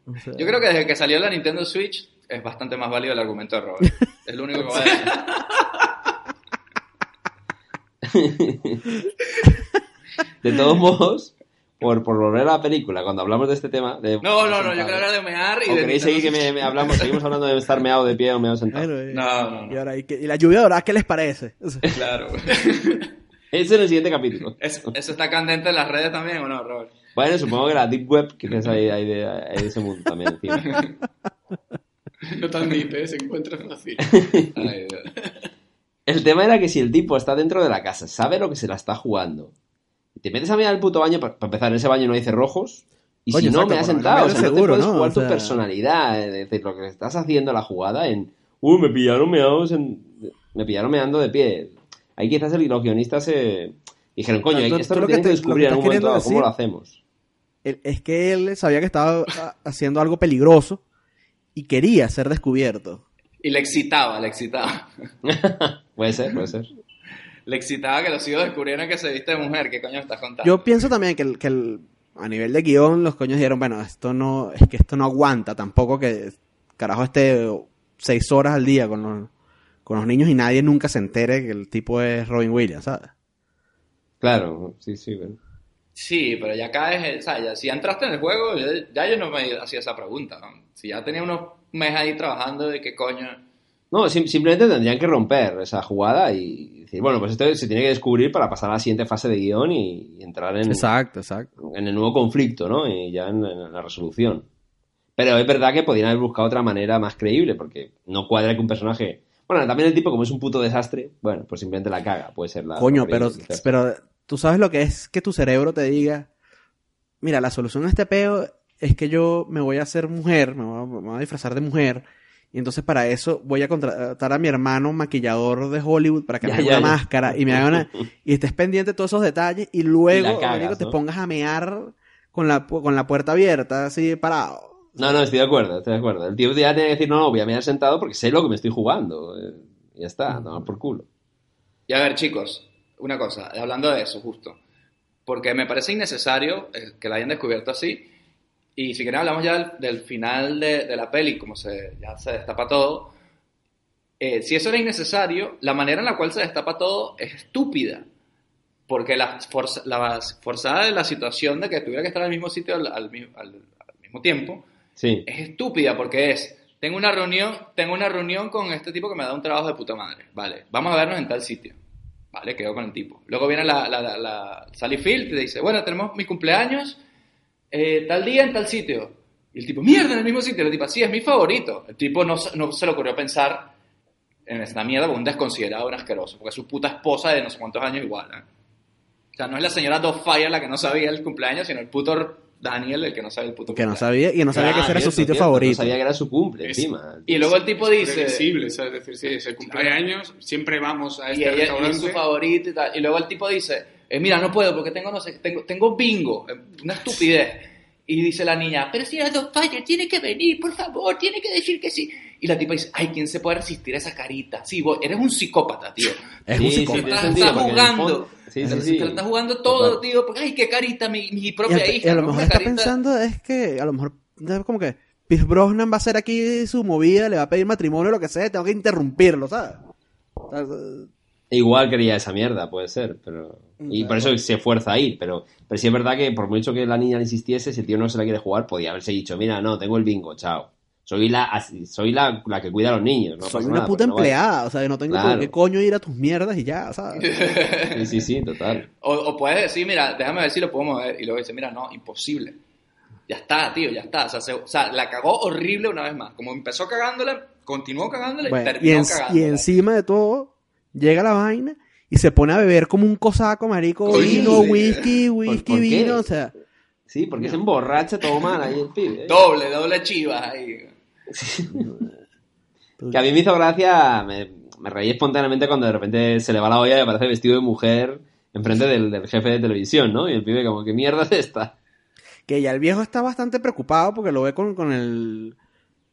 [SPEAKER 6] o sea,
[SPEAKER 2] Yo creo que desde que salió la Nintendo Switch es bastante más válido el argumento de Robert. Es lo único que voy a decir.
[SPEAKER 3] De todos modos, por, por volver a la película, cuando hablamos de este tema... De,
[SPEAKER 2] No, no, no, yo quiero hablar de mear y
[SPEAKER 3] ¿O
[SPEAKER 2] de
[SPEAKER 3] queréis seguir que me, hablamos, seguimos hablando de estar meado de pie o meado sentado?
[SPEAKER 6] bueno, y-
[SPEAKER 2] No, no, no.
[SPEAKER 6] Y, ahora, ¿y, qué- y la lluvia dorada, ¿qué les parece?
[SPEAKER 2] Claro.
[SPEAKER 3] Ese [LAUGHS] es el siguiente capítulo.
[SPEAKER 2] ¿Eso, eso está candente en las redes también o no, Robert?
[SPEAKER 3] Bueno, supongo que la Deep Web, hay, hay, de, hay de ese mundo también. encima. [LAUGHS]
[SPEAKER 4] No tan deep, ¿eh? Se encuentra fácil. [LAUGHS]
[SPEAKER 2] Ay.
[SPEAKER 3] El tema era que si el tipo está dentro de la casa, sabe lo que se la está jugando, te metes a mirar el puto baño, para empezar, en ese baño no hay cerrojos, y si no,
[SPEAKER 6] exacto,
[SPEAKER 3] me has sentado, o sea, no te puedes
[SPEAKER 6] ¿no?
[SPEAKER 3] jugar
[SPEAKER 6] O
[SPEAKER 3] tu personalidad, es decir, lo que estás haciendo la jugada en, uh, me pillaron meados en- me pillaron meando de pie. Ahí quizás el- los guionistas se dijeron, coño, esto lo
[SPEAKER 6] lo que
[SPEAKER 3] tienen que
[SPEAKER 6] te- lo que
[SPEAKER 3] descubrir en un momento dado, ¿cómo
[SPEAKER 6] decir-
[SPEAKER 3] lo hacemos?
[SPEAKER 6] es que él sabía que estaba ah, haciendo algo peligroso y quería ser descubierto.
[SPEAKER 2] Y le excitaba, le excitaba. [LAUGHS]
[SPEAKER 3] puede ser, puede ser.
[SPEAKER 2] Le excitaba que los hijos descubrieran que se viste de mujer. ¿Qué coño estás contando?
[SPEAKER 6] Yo pienso también que, el- que el- a nivel de guion los coños dijeron, bueno, esto no, es que esto no aguanta tampoco que carajo esté seis horas al día con los, con los niños y nadie nunca se entere que el tipo es Robin Williams, ¿sabes?
[SPEAKER 3] Claro, sí, sí. bueno.
[SPEAKER 2] Sí, pero ya caes, o sea, ya, si ya entraste en el juego, ya, ya yo no me hacía esa pregunta. ¿no? Si ya tenía unos meses ahí trabajando, ¿de qué coño?
[SPEAKER 3] No, sim- simplemente tendrían que romper esa jugada y decir, bueno, pues esto se tiene que descubrir para pasar a la siguiente fase de guion y, y entrar en,
[SPEAKER 6] Exacto, exacto.
[SPEAKER 3] en el nuevo conflicto, ¿no? Y ya en, en la resolución. Pero es verdad que podrían haber buscado otra manera más creíble, porque no cuadra que un personaje... Bueno, también el tipo, como es un puto desastre, bueno, pues simplemente la caga, puede ser la...
[SPEAKER 6] Coño,
[SPEAKER 3] la
[SPEAKER 6] pero, pero tú sabes lo que es que tu cerebro te diga, mira, la solución a este peo es que yo me voy a hacer mujer, me voy a, me voy a disfrazar de mujer, y entonces para eso voy a contratar a mi hermano maquillador de Hollywood para que
[SPEAKER 3] Ya,
[SPEAKER 6] me haga
[SPEAKER 3] ya,
[SPEAKER 6] una
[SPEAKER 3] ya.
[SPEAKER 6] máscara y me haga una... [LAUGHS] y estés pendiente de todos esos detalles y luego
[SPEAKER 3] cagas,
[SPEAKER 6] te pongas a mear con la, con la puerta abierta, así parado.
[SPEAKER 3] No, no, estoy de acuerdo, estoy de acuerdo. El tío ya tiene que decir, no, no, voy a mirar sentado porque sé lo que me estoy jugando. eh, y ya está, no, por culo.
[SPEAKER 2] Y a ver, chicos, una cosa, hablando de eso, justo. Porque me parece innecesario eh, que la hayan descubierto así. Y si quieren hablamos ya del, del final de, de la peli, como se, ya se destapa todo. Eh, si eso era innecesario, la manera en la cual se destapa todo es estúpida. Porque la, forza- la forzada de la situación de que tuviera que estar al mismo sitio al, al al- al mismo tiempo
[SPEAKER 3] Sí.
[SPEAKER 2] es estúpida porque es, tengo una reunión, tengo una reunión con este tipo que me da un trabajo de puta madre, vale, vamos a vernos en tal sitio, vale, quedo con el tipo. Luego viene la, la, la, la Sally Field y te dice, bueno, tenemos mi cumpleaños, eh, tal día en tal sitio. Y el tipo, mierda, en el mismo sitio. El tipo, sí, es mi favorito. El tipo no, se- no se le ocurrió pensar en esta mierda porque un desconsiderado, un asqueroso. Porque es su puta esposa de no sé cuántos años igual. ¿eh? O sea, no es la señora Fire la que no sabía el cumpleaños, sino el puto Daniel el que no sabe el puto
[SPEAKER 6] Que no sabía, y no sabía que ese era su sitio
[SPEAKER 3] cierto,
[SPEAKER 6] favorito.
[SPEAKER 3] No sabía que era su cumple, encima.
[SPEAKER 2] Y luego el tipo dice...
[SPEAKER 4] Es decir, sí, es el cumpleaños, siempre vamos a
[SPEAKER 2] y,
[SPEAKER 4] este
[SPEAKER 2] ella, y es su
[SPEAKER 4] restaurante.
[SPEAKER 2] favorito y tal. Y luego el tipo dice, eh, mira, no puedo porque tengo, no sé, tengo, tengo bingo, eh, una estupidez. Y dice la niña, pero si Don Fire, tiene que venir, por favor, tiene que decir que sí. Y la tipa dice, ay, ¿quién se puede resistir a esa carita? Sí, vos, eres un psicópata, tío.
[SPEAKER 6] Es
[SPEAKER 3] Sí,
[SPEAKER 6] un
[SPEAKER 3] sí,
[SPEAKER 6] psicópata.
[SPEAKER 3] tiene
[SPEAKER 2] Estás, jugando.
[SPEAKER 3] Sí, sí,
[SPEAKER 2] Te-
[SPEAKER 3] sí.
[SPEAKER 2] estás jugando todo,
[SPEAKER 3] Total.
[SPEAKER 2] tío. Porque, ay, qué carita, mi, mi
[SPEAKER 6] Y
[SPEAKER 2] propia
[SPEAKER 6] y
[SPEAKER 2] hija.
[SPEAKER 6] a lo mejor está
[SPEAKER 2] carita-
[SPEAKER 6] pensando es que a lo mejor es como que Pierce Brosnan va a hacer aquí su movida, le va a pedir matrimonio, lo que sea, tengo que interrumpirlo, ¿sabes?
[SPEAKER 3] Igual quería esa mierda, puede ser, pero... Y por eso se fuerza a ir, pero, pero sí es verdad que por mucho que la niña le insistiese, si el tío no se la quiere jugar, podía haberse dicho, mira, no, tengo el bingo, chao. Soy la, así- soy la, la que cuida a los niños, no
[SPEAKER 6] soy una
[SPEAKER 3] nada,
[SPEAKER 6] puta
[SPEAKER 3] no vale.
[SPEAKER 6] empleada, o sea, no tengo por qué coño ir a tus mierdas y ya, ¿sabes? [LAUGHS]
[SPEAKER 3] Sí, sí, sí, total.
[SPEAKER 2] O, o puedes decir, mira, déjame ver si lo puedo mover. Y luego dice, mira, no, imposible. Ya está, tío, ya está. O sea, se- o sea, la cagó horrible una vez más. Como empezó cagándola, continuó cagándola y
[SPEAKER 6] Bueno, y,
[SPEAKER 2] terminó
[SPEAKER 6] en-
[SPEAKER 2] cagándola.
[SPEAKER 6] y encima de todo, llega la vaina y se pone a beber como un cosaco, marico,
[SPEAKER 2] Coño,
[SPEAKER 6] vino,
[SPEAKER 2] sí.
[SPEAKER 6] whisky, whisky,
[SPEAKER 3] por
[SPEAKER 6] vino, o sea...
[SPEAKER 3] Sí, porque se emborracha todo mal ahí el pibe. ¿eh?
[SPEAKER 2] Doble, doble chivas ahí.
[SPEAKER 3] Que a mí me hizo gracia, me, me reí espontáneamente cuando de repente se le va la olla y aparece vestido de mujer enfrente del, del jefe de televisión, ¿no? Y el pibe como, ¿qué mierda es esta?
[SPEAKER 6] Que ya el viejo está bastante preocupado porque lo ve con, con el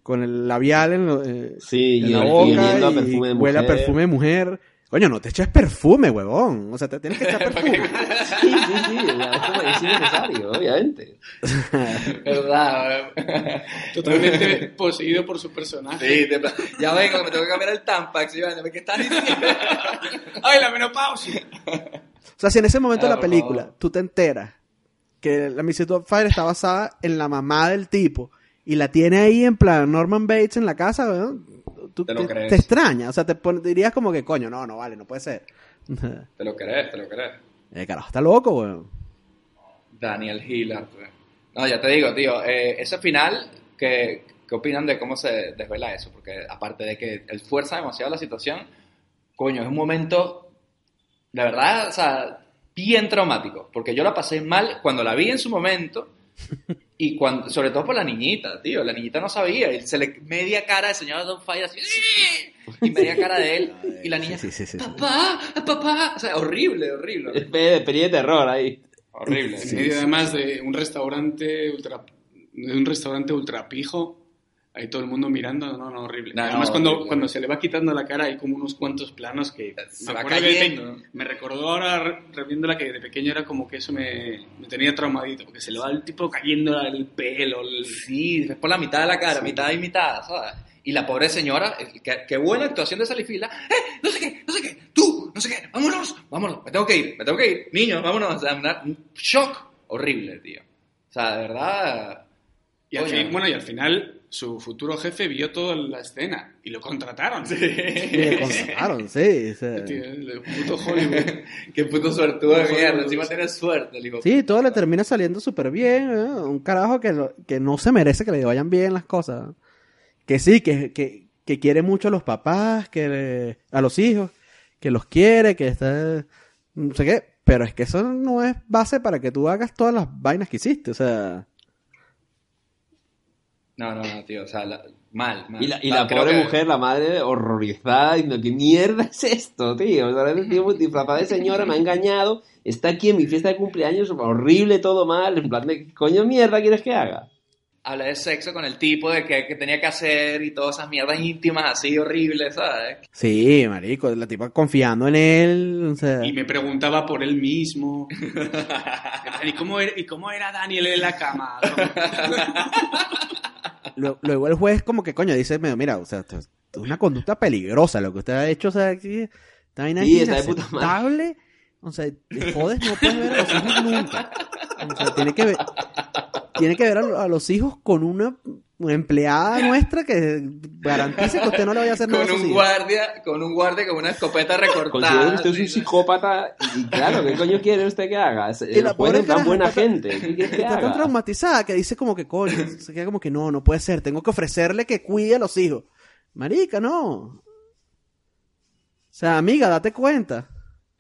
[SPEAKER 6] con el labial en, lo- eh,
[SPEAKER 3] Sí,
[SPEAKER 6] en
[SPEAKER 3] y,
[SPEAKER 6] la
[SPEAKER 3] y
[SPEAKER 6] boca y
[SPEAKER 3] perfume de mujer.
[SPEAKER 6] huele a perfume de mujer. Coño, no te eches perfume, huevón. O sea, te tienes que echar [LAUGHS] perfume.
[SPEAKER 3] Sí, sí, sí, es innecesario, obviamente. [LAUGHS]
[SPEAKER 2] ¿Verdad?
[SPEAKER 4] Totalmente poseído por su personaje.
[SPEAKER 2] Sí, de plan, ya vengo, me tengo que cambiar el Tampax. Y vaina, ¿qué estás diciendo? [LAUGHS]
[SPEAKER 4] ¡Ay, la menopausia!
[SPEAKER 6] O sea, si en ese momento
[SPEAKER 2] Ah,
[SPEAKER 6] de la
[SPEAKER 2] por
[SPEAKER 6] película
[SPEAKER 2] favor.
[SPEAKER 6] tú te enteras que la Missy Fire está basada en la mamá del tipo y la tiene ahí en plan Norman Bates en la casa, weón, tú
[SPEAKER 2] Te
[SPEAKER 6] te,
[SPEAKER 2] lo crees.
[SPEAKER 6] te extraña. O sea, te pon- dirías como que, coño, no, no vale, no puede ser.
[SPEAKER 2] Te lo crees, te lo crees. [LAUGHS]
[SPEAKER 6] El carajo está loco, weón.
[SPEAKER 2] Daniel Hillard. No, ya te digo, tío, eh, ese final, ¿qué, ¿qué opinan de cómo se desvela eso? Porque aparte de que él fuerza demasiado la situación, coño, es un momento, de verdad, o sea, bien traumático. Porque yo la pasé mal cuando la vi en su momento [LAUGHS] y cuando, sobre todo por la niñita, tío. La niñita no sabía y se le media cara de señora Don Fire así, y media cara de él y la niña,
[SPEAKER 6] Sí, sí, sí. sí.
[SPEAKER 2] papá, papá, o sea, horrible, horrible. horrible.
[SPEAKER 3] De terror ahí.
[SPEAKER 2] horrible.
[SPEAKER 4] En medio además de un restaurante ultra de un restaurante ultra pijo ahí todo el mundo mirando no no horrible
[SPEAKER 2] No, no,
[SPEAKER 4] además cuando
[SPEAKER 2] horrible.
[SPEAKER 4] cuando se le va quitando la cara hay como unos cuantos planos que
[SPEAKER 2] Se
[SPEAKER 4] me
[SPEAKER 2] va
[SPEAKER 4] que
[SPEAKER 2] cayendo.
[SPEAKER 4] pe- me recordó ahora re- reviéndola que de pequeño era como que eso me, me tenía traumadito porque se le va el tipo cayendo el pelo el-
[SPEAKER 2] Sí, es por la mitad de la cara, mitad y mitad, ¿sabes? Y la pobre señora, qué, qué buena actuación de Salifila. ¡Eh! No sé qué, no sé qué, tú, no sé qué, vámonos, vámonos, me tengo que ir, me tengo que ir, niños, vámonos. O sea, un shock horrible, tío. O sea, de verdad.
[SPEAKER 4] y al fin- bueno y al final su futuro jefe vio toda la escena y lo contrataron
[SPEAKER 6] Y le contrataron, sí. o sea. [LAUGHS]
[SPEAKER 4] Tío, el puto Hollywood [LAUGHS]
[SPEAKER 2] Qué puto suertudo de mierda. Encima tiene suerte.
[SPEAKER 6] Sí, todo le termina saliendo súper bien. ¿eh? Un carajo que, lo- que no se merece que le vayan bien las cosas. Que sí, que, que, que quiere mucho a los papás, que le- a los hijos, que los quiere, que está... No sé qué. Pero es que eso no es base para que tú hagas todas las vainas que hiciste. O sea...
[SPEAKER 2] No, no, no, tío. O sea, la- mal, mal.
[SPEAKER 3] Y la, y la
[SPEAKER 2] creo
[SPEAKER 3] pobre
[SPEAKER 2] que-
[SPEAKER 3] mujer, la madre, horrorizada, diciendo, ¿qué mierda es esto, tío? O sea, este tío disfrazado de señora me ha engañado, está aquí en mi fiesta de cumpleaños, horrible, todo mal, en plan de, ¿qué coño mierda quieres que haga?
[SPEAKER 2] Habla de sexo con el tipo, de qué que tenía que hacer y todas esas mierdas íntimas así horribles, ¿sabes?
[SPEAKER 6] Sí, marico, la tipa confiando en él. O sea...
[SPEAKER 4] y me preguntaba por él mismo [LAUGHS] ¿Y cómo, era, ¿y cómo era Daniel en la cama? [LAUGHS]
[SPEAKER 6] Lu- Luego el juez como que coño dice, "Mira, mira, o sea, esto es una conducta peligrosa lo que usted ha hecho, o sea, aquí esta vaina
[SPEAKER 3] Sí,
[SPEAKER 6] es inaceptable. O sea, te jodes, no puedes ver a los hijos nunca. O sea, tiene que ver, tiene que ver a, a los hijos con una empleada nuestra que garantice que usted no le vaya a hacer nada
[SPEAKER 2] Con un guardia, con un guardia con una escopeta
[SPEAKER 3] Considero que
[SPEAKER 2] recortada.
[SPEAKER 3] usted es un psicópata y claro, ¿qué coño quiere usted que haga? Es-
[SPEAKER 6] Y la pobre
[SPEAKER 3] es tan buena
[SPEAKER 6] está-
[SPEAKER 3] gente. ¿Qué quiere que
[SPEAKER 6] Está tan traumatizada que dice como que coño, se queda como que no, no puede ser, tengo que ofrecerle que cuide a los hijos. Marica, no. O sea, amiga, date cuenta.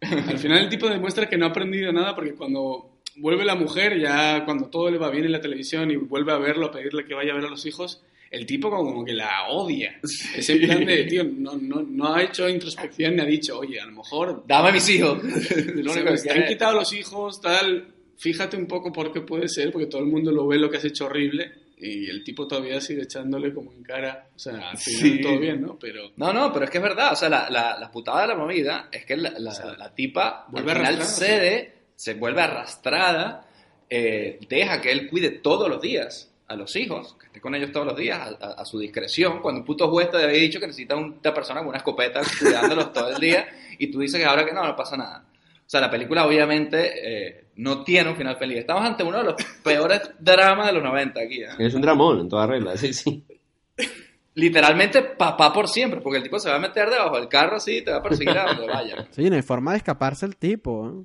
[SPEAKER 4] Al final el tipo demuestra que no ha aprendido nada porque cuando vuelve la mujer, ya cuando todo le va bien en la televisión y vuelve a verlo, a pedirle que vaya a ver a los hijos, el tipo como que la odia. Es en plan de, tío, no, no, no ha hecho introspección ni ha dicho, oye, a lo mejor...
[SPEAKER 2] Dame a mis hijos. [LAUGHS] Lo [LAUGHS]
[SPEAKER 4] se
[SPEAKER 2] único
[SPEAKER 4] me
[SPEAKER 2] que
[SPEAKER 4] te han quitado los hijos, tal... Fíjate un poco por qué puede ser, porque todo el mundo lo ve lo que has hecho horrible y el tipo todavía sigue echándole como en cara. O sea, al final
[SPEAKER 2] Sí.
[SPEAKER 4] todo bien, ¿no? Pero...
[SPEAKER 2] No, no, pero es que es verdad. O sea, la, la, la putada de la movida es que la, la, la tipa
[SPEAKER 4] Vuelve
[SPEAKER 2] al final cede, se vuelve arrastrada, eh, deja que él cuide todos los días a los hijos, que esté con ellos todos los días, a, a- a su discreción. Cuando un puto juez te había dicho que necesita una persona con una escopeta [LAUGHS] cuidándolos todo el día y tú dices que ahora que no, no pasa nada. O sea, la película obviamente eh, no tiene un final feliz. Estamos ante uno de los [LAUGHS] peores dramas de los 90 aquí. ¿eh?
[SPEAKER 3] Es un dramón en toda regla, sí, sí. [LAUGHS]
[SPEAKER 2] Literalmente papá por siempre, porque el tipo se va a meter debajo del carro así y te va a perseguir a donde vaya.
[SPEAKER 6] Sí, no hay forma de escaparse el tipo. ¿eh?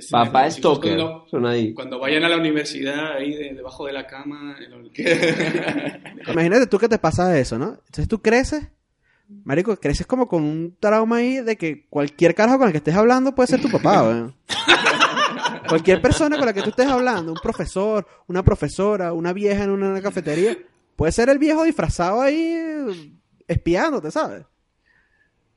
[SPEAKER 4] Sí,
[SPEAKER 3] Papá
[SPEAKER 4] hijos
[SPEAKER 3] Stoker.
[SPEAKER 4] Cuando,
[SPEAKER 3] Son ahí.
[SPEAKER 4] cuando vayan a la universidad, ahí de- debajo de la cama... el- [LAUGHS]
[SPEAKER 6] Imagínate tú que te pasa eso, ¿no? Entonces tú creces, marico, creces como con un trauma ahí de que cualquier carajo con el que estés hablando puede ser tu papá, [LAUGHS] weón. Cualquier persona con la que tú estés hablando, un profesor, una profesora, una vieja en una cafetería, puede ser el viejo disfrazado ahí eh, espiándote, ¿sabes?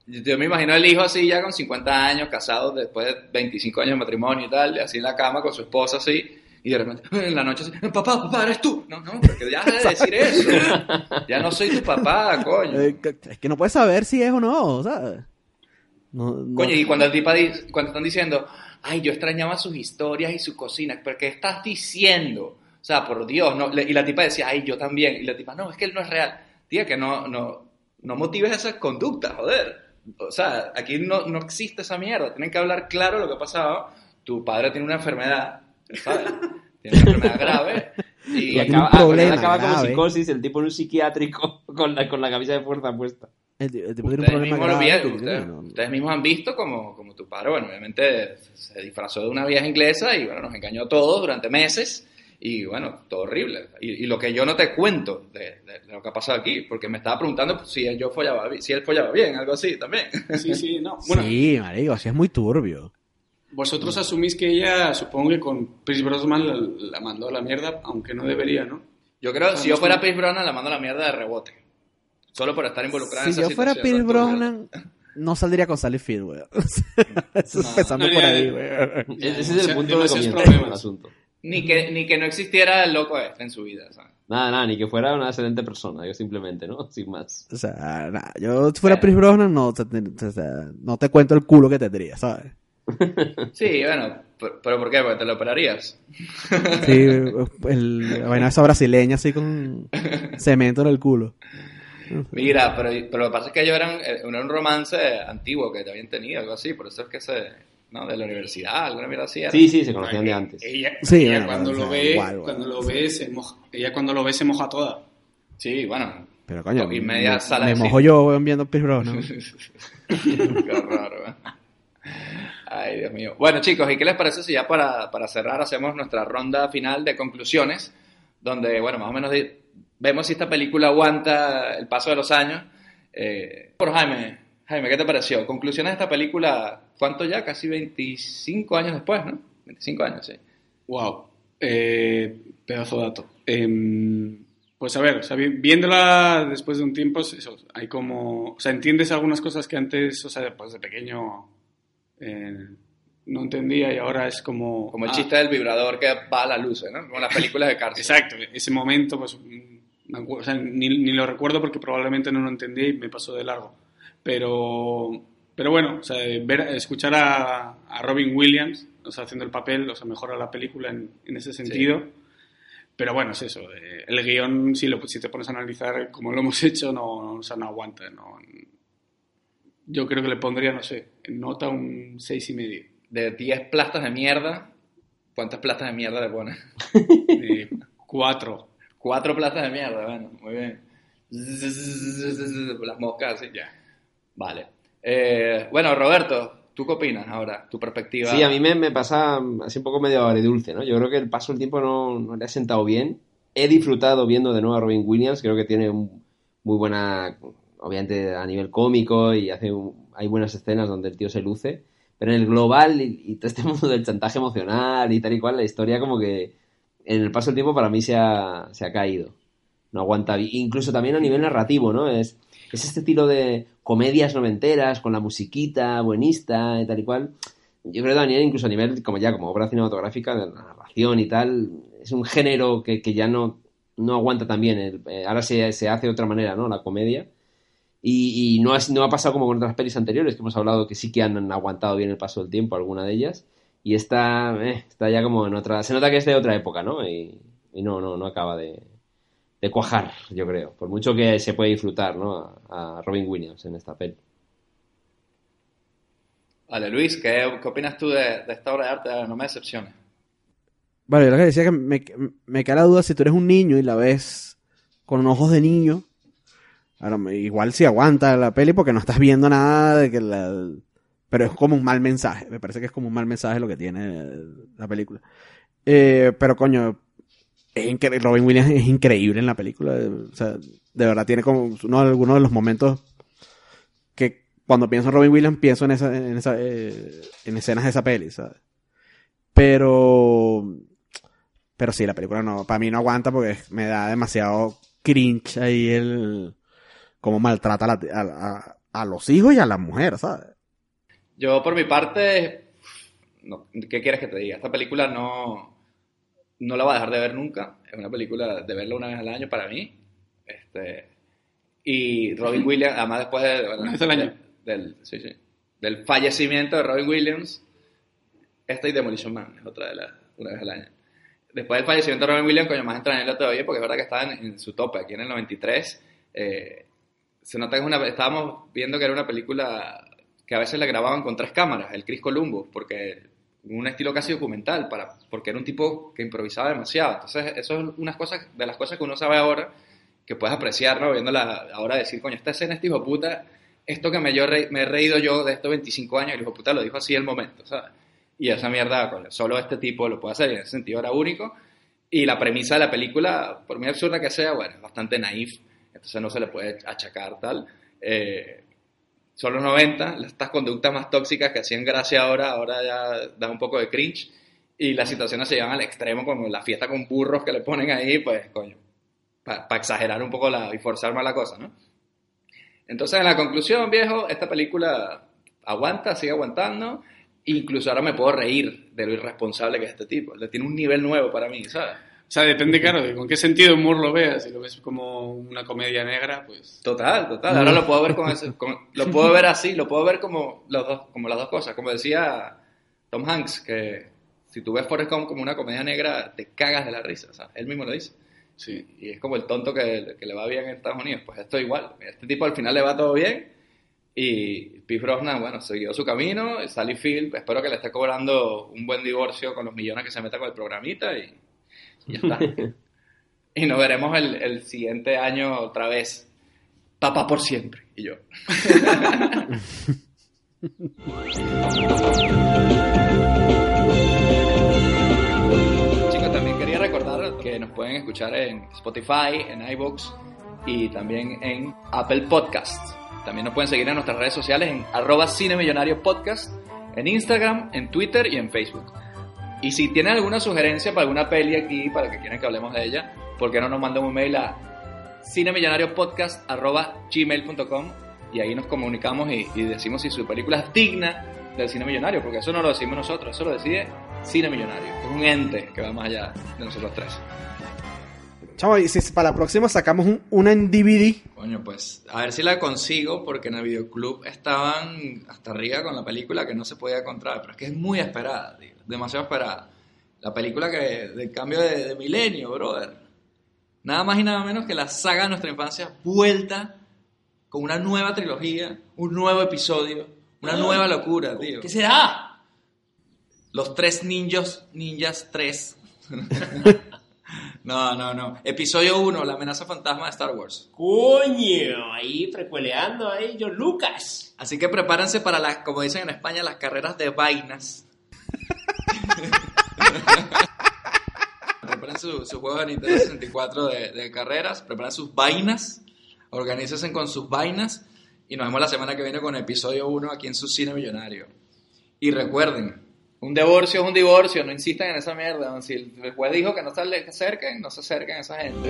[SPEAKER 2] Yo me imagino el hijo así ya con 50 años, casado después de 25 años de matrimonio y tal, así en la cama con su esposa así, y de repente en la noche así, papá, papá, eres tú. No, no, porque ya de [LAUGHS] decir eso. Ya no soy tu papá, coño.
[SPEAKER 6] Eh, es que no puedes saber si es o no, ¿sabes? No, no-
[SPEAKER 2] Coño, y cuando el tipo cuando están diciendo, ay, yo extrañaba sus historias y su cocina, ¿pero qué estás diciendo? O sea, por Dios, no. Y la tipa decía, ay, yo también. Y la tipa, no, es que él no es real. Tía, que no, no, no motives esa conducta, joder. O sea, aquí no, no existe esa mierda. Tienen que hablar claro lo que ha pasado. Tu padre tiene una enfermedad, ¿sabes? [LAUGHS] Tiene una enfermedad grave. Y,
[SPEAKER 3] Y acaba,
[SPEAKER 6] un problema
[SPEAKER 3] ah, acaba como
[SPEAKER 6] grave.
[SPEAKER 3] psicosis, el tipo en un psiquiátrico [LAUGHS] con la, con la camisa de fuerza puesta.
[SPEAKER 6] el, el tipo tiene un
[SPEAKER 2] Ustedes
[SPEAKER 6] grave no, no.
[SPEAKER 2] ustedes mismos han visto como, como tu padre, bueno, obviamente se disfrazó de una vieja inglesa y bueno, nos engañó a todos durante meses y bueno, todo horrible. Y, y lo que yo no te cuento de, de- de lo que ha pasado aquí, porque me estaba preguntando si yo follaba, si él follaba bien, algo así también.
[SPEAKER 4] Sí, sí, no. [LAUGHS] Bueno,
[SPEAKER 6] Sí, marico, así es muy turbio.
[SPEAKER 4] vosotros asumís que ella, supongo que con Chris Brosnan la, la mandó a la mierda, aunque no debería, ¿no?
[SPEAKER 2] Yo creo, si yo fuera Pierce Brosnan, la mando a la mierda de rebote. Solo por estar involucrada en
[SPEAKER 6] Si
[SPEAKER 2] esa
[SPEAKER 6] yo fuera
[SPEAKER 2] ¿sabes?
[SPEAKER 6] Brosnan, no saldría con Sally Field, weón. [LAUGHS] Eso
[SPEAKER 2] No,
[SPEAKER 6] empezando
[SPEAKER 4] no,
[SPEAKER 6] por ahí, weón.
[SPEAKER 3] Ese es el punto de comienzo
[SPEAKER 4] problemas.
[SPEAKER 3] del asunto.
[SPEAKER 2] Ni que, ni que no existiera el loco este en su vida, ¿sabes?
[SPEAKER 3] Nada, nada, ni que fuera una excelente persona, yo simplemente, ¿no? [LAUGHS] Sin más.
[SPEAKER 6] O sea, nada, yo si fuera Pierce Brosnan, no te, te- o sea, no te cuento el culo que tendría, ¿sabes? [LAUGHS]
[SPEAKER 2] Sí, bueno, pero, pero ¿por qué? Porque te lo operarías. [LAUGHS]
[SPEAKER 6] Sí, el, la vaina esa brasileña así con cemento en el culo.
[SPEAKER 2] Mira, pero, pero lo que pasa es que ellos eran, eh, era un romance antiguo que te habían tenido, algo así, por eso es que se, ¿no? De la universidad, alguna mierda así.
[SPEAKER 3] Sí, sí, se conocían de antes.
[SPEAKER 4] Ella,
[SPEAKER 6] Sí,
[SPEAKER 4] ella
[SPEAKER 6] bueno,
[SPEAKER 4] cuando lo ve,
[SPEAKER 6] igual, bueno.
[SPEAKER 4] cuando lo ve se moja, ella cuando lo ve se moja toda.
[SPEAKER 2] Sí, bueno.
[SPEAKER 6] Pero coño,
[SPEAKER 2] Y media
[SPEAKER 6] me,
[SPEAKER 2] sala
[SPEAKER 6] me mojo yo viendo Pierce Brosnan. [LAUGHS]
[SPEAKER 2] Qué horror, ¿eh? Ay, Dios mío. Bueno, chicos, ¿y qué les parece si ya para, para cerrar hacemos nuestra ronda final de conclusiones? Donde, bueno, más o menos vemos si esta película aguanta el paso de los años. Eh, por Jaime, Jaime, ¿qué te pareció? Conclusiones de esta película, ¿cuánto ya? Casi 25 años después, ¿no? 25 años, sí.
[SPEAKER 4] Wow. Eh, pedazo de dato. Em, pues a ver, o sea, vi- viéndola después de un tiempo, es eso, hay como, o sea, entiendes algunas cosas que antes, o sea, pues de pequeño eh, no entendía y ahora es como...
[SPEAKER 2] Como el
[SPEAKER 4] ah,
[SPEAKER 2] chiste del vibrador que va a la luz, ¿no? Como las películas de cárcel.
[SPEAKER 4] Exacto, ese momento, pues, mm, o sea, ni, ni lo recuerdo porque probablemente no lo entendí y me pasó de largo. Pero, pero bueno, o sea, ver, escuchar a, a Robin Williams, o sea, haciendo el papel, o sea, mejora la película en, en ese sentido. Pero bueno, es eso, eh, el guion, si, lo, si te pones a analizar como lo hemos [LAUGHS] hecho, no, o sea, no aguanta. No, yo creo que le pondría, no sé, nota un seis y medio.
[SPEAKER 2] De 10 plastas de mierda, ¿cuántas plastas de mierda le pones? [LAUGHS]
[SPEAKER 4] Eh, cuatro.
[SPEAKER 2] Cuatro plazas de mierda, bueno, muy bien. Las moscas, sí, ya. Vale. Eh, bueno, Roberto, ¿tú qué opinas ahora? Tu perspectiva.
[SPEAKER 3] Sí, a mí me, me pasa así un poco medio agridulce, ¿no? Yo creo que el paso del tiempo no, no le ha sentado bien. He disfrutado viendo de nuevo a Robin Williams, creo que tiene un- muy buena, obviamente a nivel cómico y hace hay buenas escenas donde el tío se luce, pero en el global y, todo este [LAUGHS] mundo del chantaje emocional y tal y cual, la historia como que en el paso del tiempo para mí se ha, se ha caído. No aguanta. Incluso también a nivel narrativo, ¿no? Es, es este estilo de comedias noventeras con la musiquita buenista y tal y cual. Yo creo que Daniel, incluso a nivel, como ya, como obra cinematográfica, de narración y tal, es un género que, que ya no, no aguanta tan bien. Eh, ahora se, se hace de otra manera, ¿no? La comedia. Y, y no, ha, no ha pasado como con otras pelis anteriores que hemos hablado que sí que han aguantado bien el paso del tiempo, alguna de ellas. Y esta eh, está ya como en otra. Se nota que es de otra época, ¿no? Y, y no, no, no acaba de, de cuajar, yo creo. Por mucho que se puede disfrutar, ¿no? A, a Robin Williams en esta peli.
[SPEAKER 2] Vale, Luis, ¿qué, qué opinas tú de, de esta obra de arte? No me decepciones.
[SPEAKER 6] Vale, yo lo que decía que me, me queda la duda si tú eres un niño y la ves con ojos de niño. Ahora, igual si aguanta la peli porque no estás viendo nada de que la... Pero es como un mal mensaje. Me parece que es como un mal mensaje lo que tiene la película. Eh, pero coño, es Robin Williams es increíble en la película. O sea, de verdad tiene como uno, algunos de los momentos que cuando pienso en Robin Williams pienso en, esa, en, esa, eh, en escenas de esa peli, ¿sabes? Pero pero sí, la película no, para mí no aguanta porque me da demasiado cringe ahí el cómo maltrata a, la- a- a- los hijos y a la mujer, ¿sabes?
[SPEAKER 2] Yo, por mi parte, ¿qué quieres que te diga? Esta película no, no la voy a dejar de ver nunca. Es una película de verla una vez al año para mí. Este, y Robin [LAUGHS] Williams, además después de, bueno,
[SPEAKER 4] año.
[SPEAKER 2] Del, sí, sí, del fallecimiento de Robin Williams, esta y Demolition Man es otra de las, una vez al año. Después del fallecimiento de Robin Williams, coño, más entrenarlo todavía, porque es verdad que estaba en, en su tope, aquí en el 93. eh, se nota que es una, estábamos viendo que era una película que a veces la grababan con tres cámaras, el Chris Columbus, porque un estilo casi documental, para, porque era un tipo que improvisaba demasiado. Entonces, eso es unas cosas, de las cosas que uno sabe ahora, que puedes apreciar, ¿no? Viéndola ahora decir, coño, esta escena, este hijo puta, esto que me, yo me he reído yo de estos 25 años, el hijo puta lo dijo así el momento, ¿sabes? Y esa mierda, coño, solo este tipo lo puede hacer, y en ese sentido era único. Y la premisa de la película, por muy absurda que sea, bueno, es bastante naif, entonces no se le puede achacar tal. Eh, son los 90, estas conductas más tóxicas que hacían gracia ahora, ahora ya da un poco de cringe. Y las situaciones se llevan al extremo, como la fiesta con burros que le ponen ahí, pues, coño, para exagerar un poco la, y forzar más la cosa, ¿no? Entonces, en la conclusión, viejo, esta película aguanta, sigue aguantando. Incluso ahora me puedo reír de lo irresponsable que es este tipo. Le tiene un nivel nuevo para mí, ¿sabes?
[SPEAKER 4] O sea, depende, claro, de con qué sentido humor lo veas. Si lo ves como una comedia negra, pues...
[SPEAKER 2] Total, total. Ahora lo puedo ver con ese, con- lo puedo ver así, lo puedo ver como los dos, como las dos cosas. Como decía Tom Hanks, que si tú ves Forrest Gump como una comedia negra, te cagas de la risa. O sea, él mismo lo dice.
[SPEAKER 4] Sí.
[SPEAKER 2] Y es como el tonto que, que le va bien en Estados Unidos. Pues esto igual. Este tipo al final le va todo bien. Y Pete Brosnan, bueno, siguió su camino. Sally Field, espero que le esté cobrando un buen divorcio con los millones que se meta con el programita. Y ya está. [LAUGHS] y nos veremos el, el siguiente año otra vez. Papá por siempre. Y yo. [LAUGHS] Chicos, también quería recordar que nos pueden escuchar en Spotify, en iVoox y también en Apple Podcasts. También nos pueden seguir en nuestras redes sociales en arroba cinemillonario podcast, en Instagram, en Twitter y en Facebook. Y si tienen alguna sugerencia para alguna peli aquí, para que quieran que hablemos de ella, ¿por qué no nos mandan un mail a cinemillonariopodcast.gmail.com y ahí nos comunicamos y, y decimos si su película es digna del cine millonario, porque eso no lo decimos nosotros, eso lo decide Cine Millonario, es un ente que va más allá de nosotros tres.
[SPEAKER 6] Chavo, y si para la próxima sacamos un, una en DVD.
[SPEAKER 2] Coño, pues a ver si la consigo, porque en el videoclub estaban hasta arriba con la película que no se podía encontrar, pero es que es muy esperada, tío, demasiado esperada. La película que del cambio de, de milenio, brother. Nada más y nada menos que la saga de nuestra infancia vuelta con una nueva trilogía, un nuevo episodio, una nueva locura, tío.
[SPEAKER 13] ¿Qué será?
[SPEAKER 2] Los tres ninjas, ninjas tres. [LAUGHS] No, no, no. Episodio 1, la amenaza fantasma de Star Wars.
[SPEAKER 13] Coño, ahí precueleando ahí John Lucas.
[SPEAKER 2] Así que prepárense para las, como dicen en España, las carreras de vainas. [LAUGHS] preparen sus su juegos de Nintendo 64 de, carreras, preparen sus vainas, organícense con sus vainas y nos vemos la semana que viene con episodio 1 aquí en su cine millonario. Y recuerden, un divorcio es un divorcio, no insistan en esa mierda. Si el juez dijo que no se acerquen, no se acerquen a esa gente.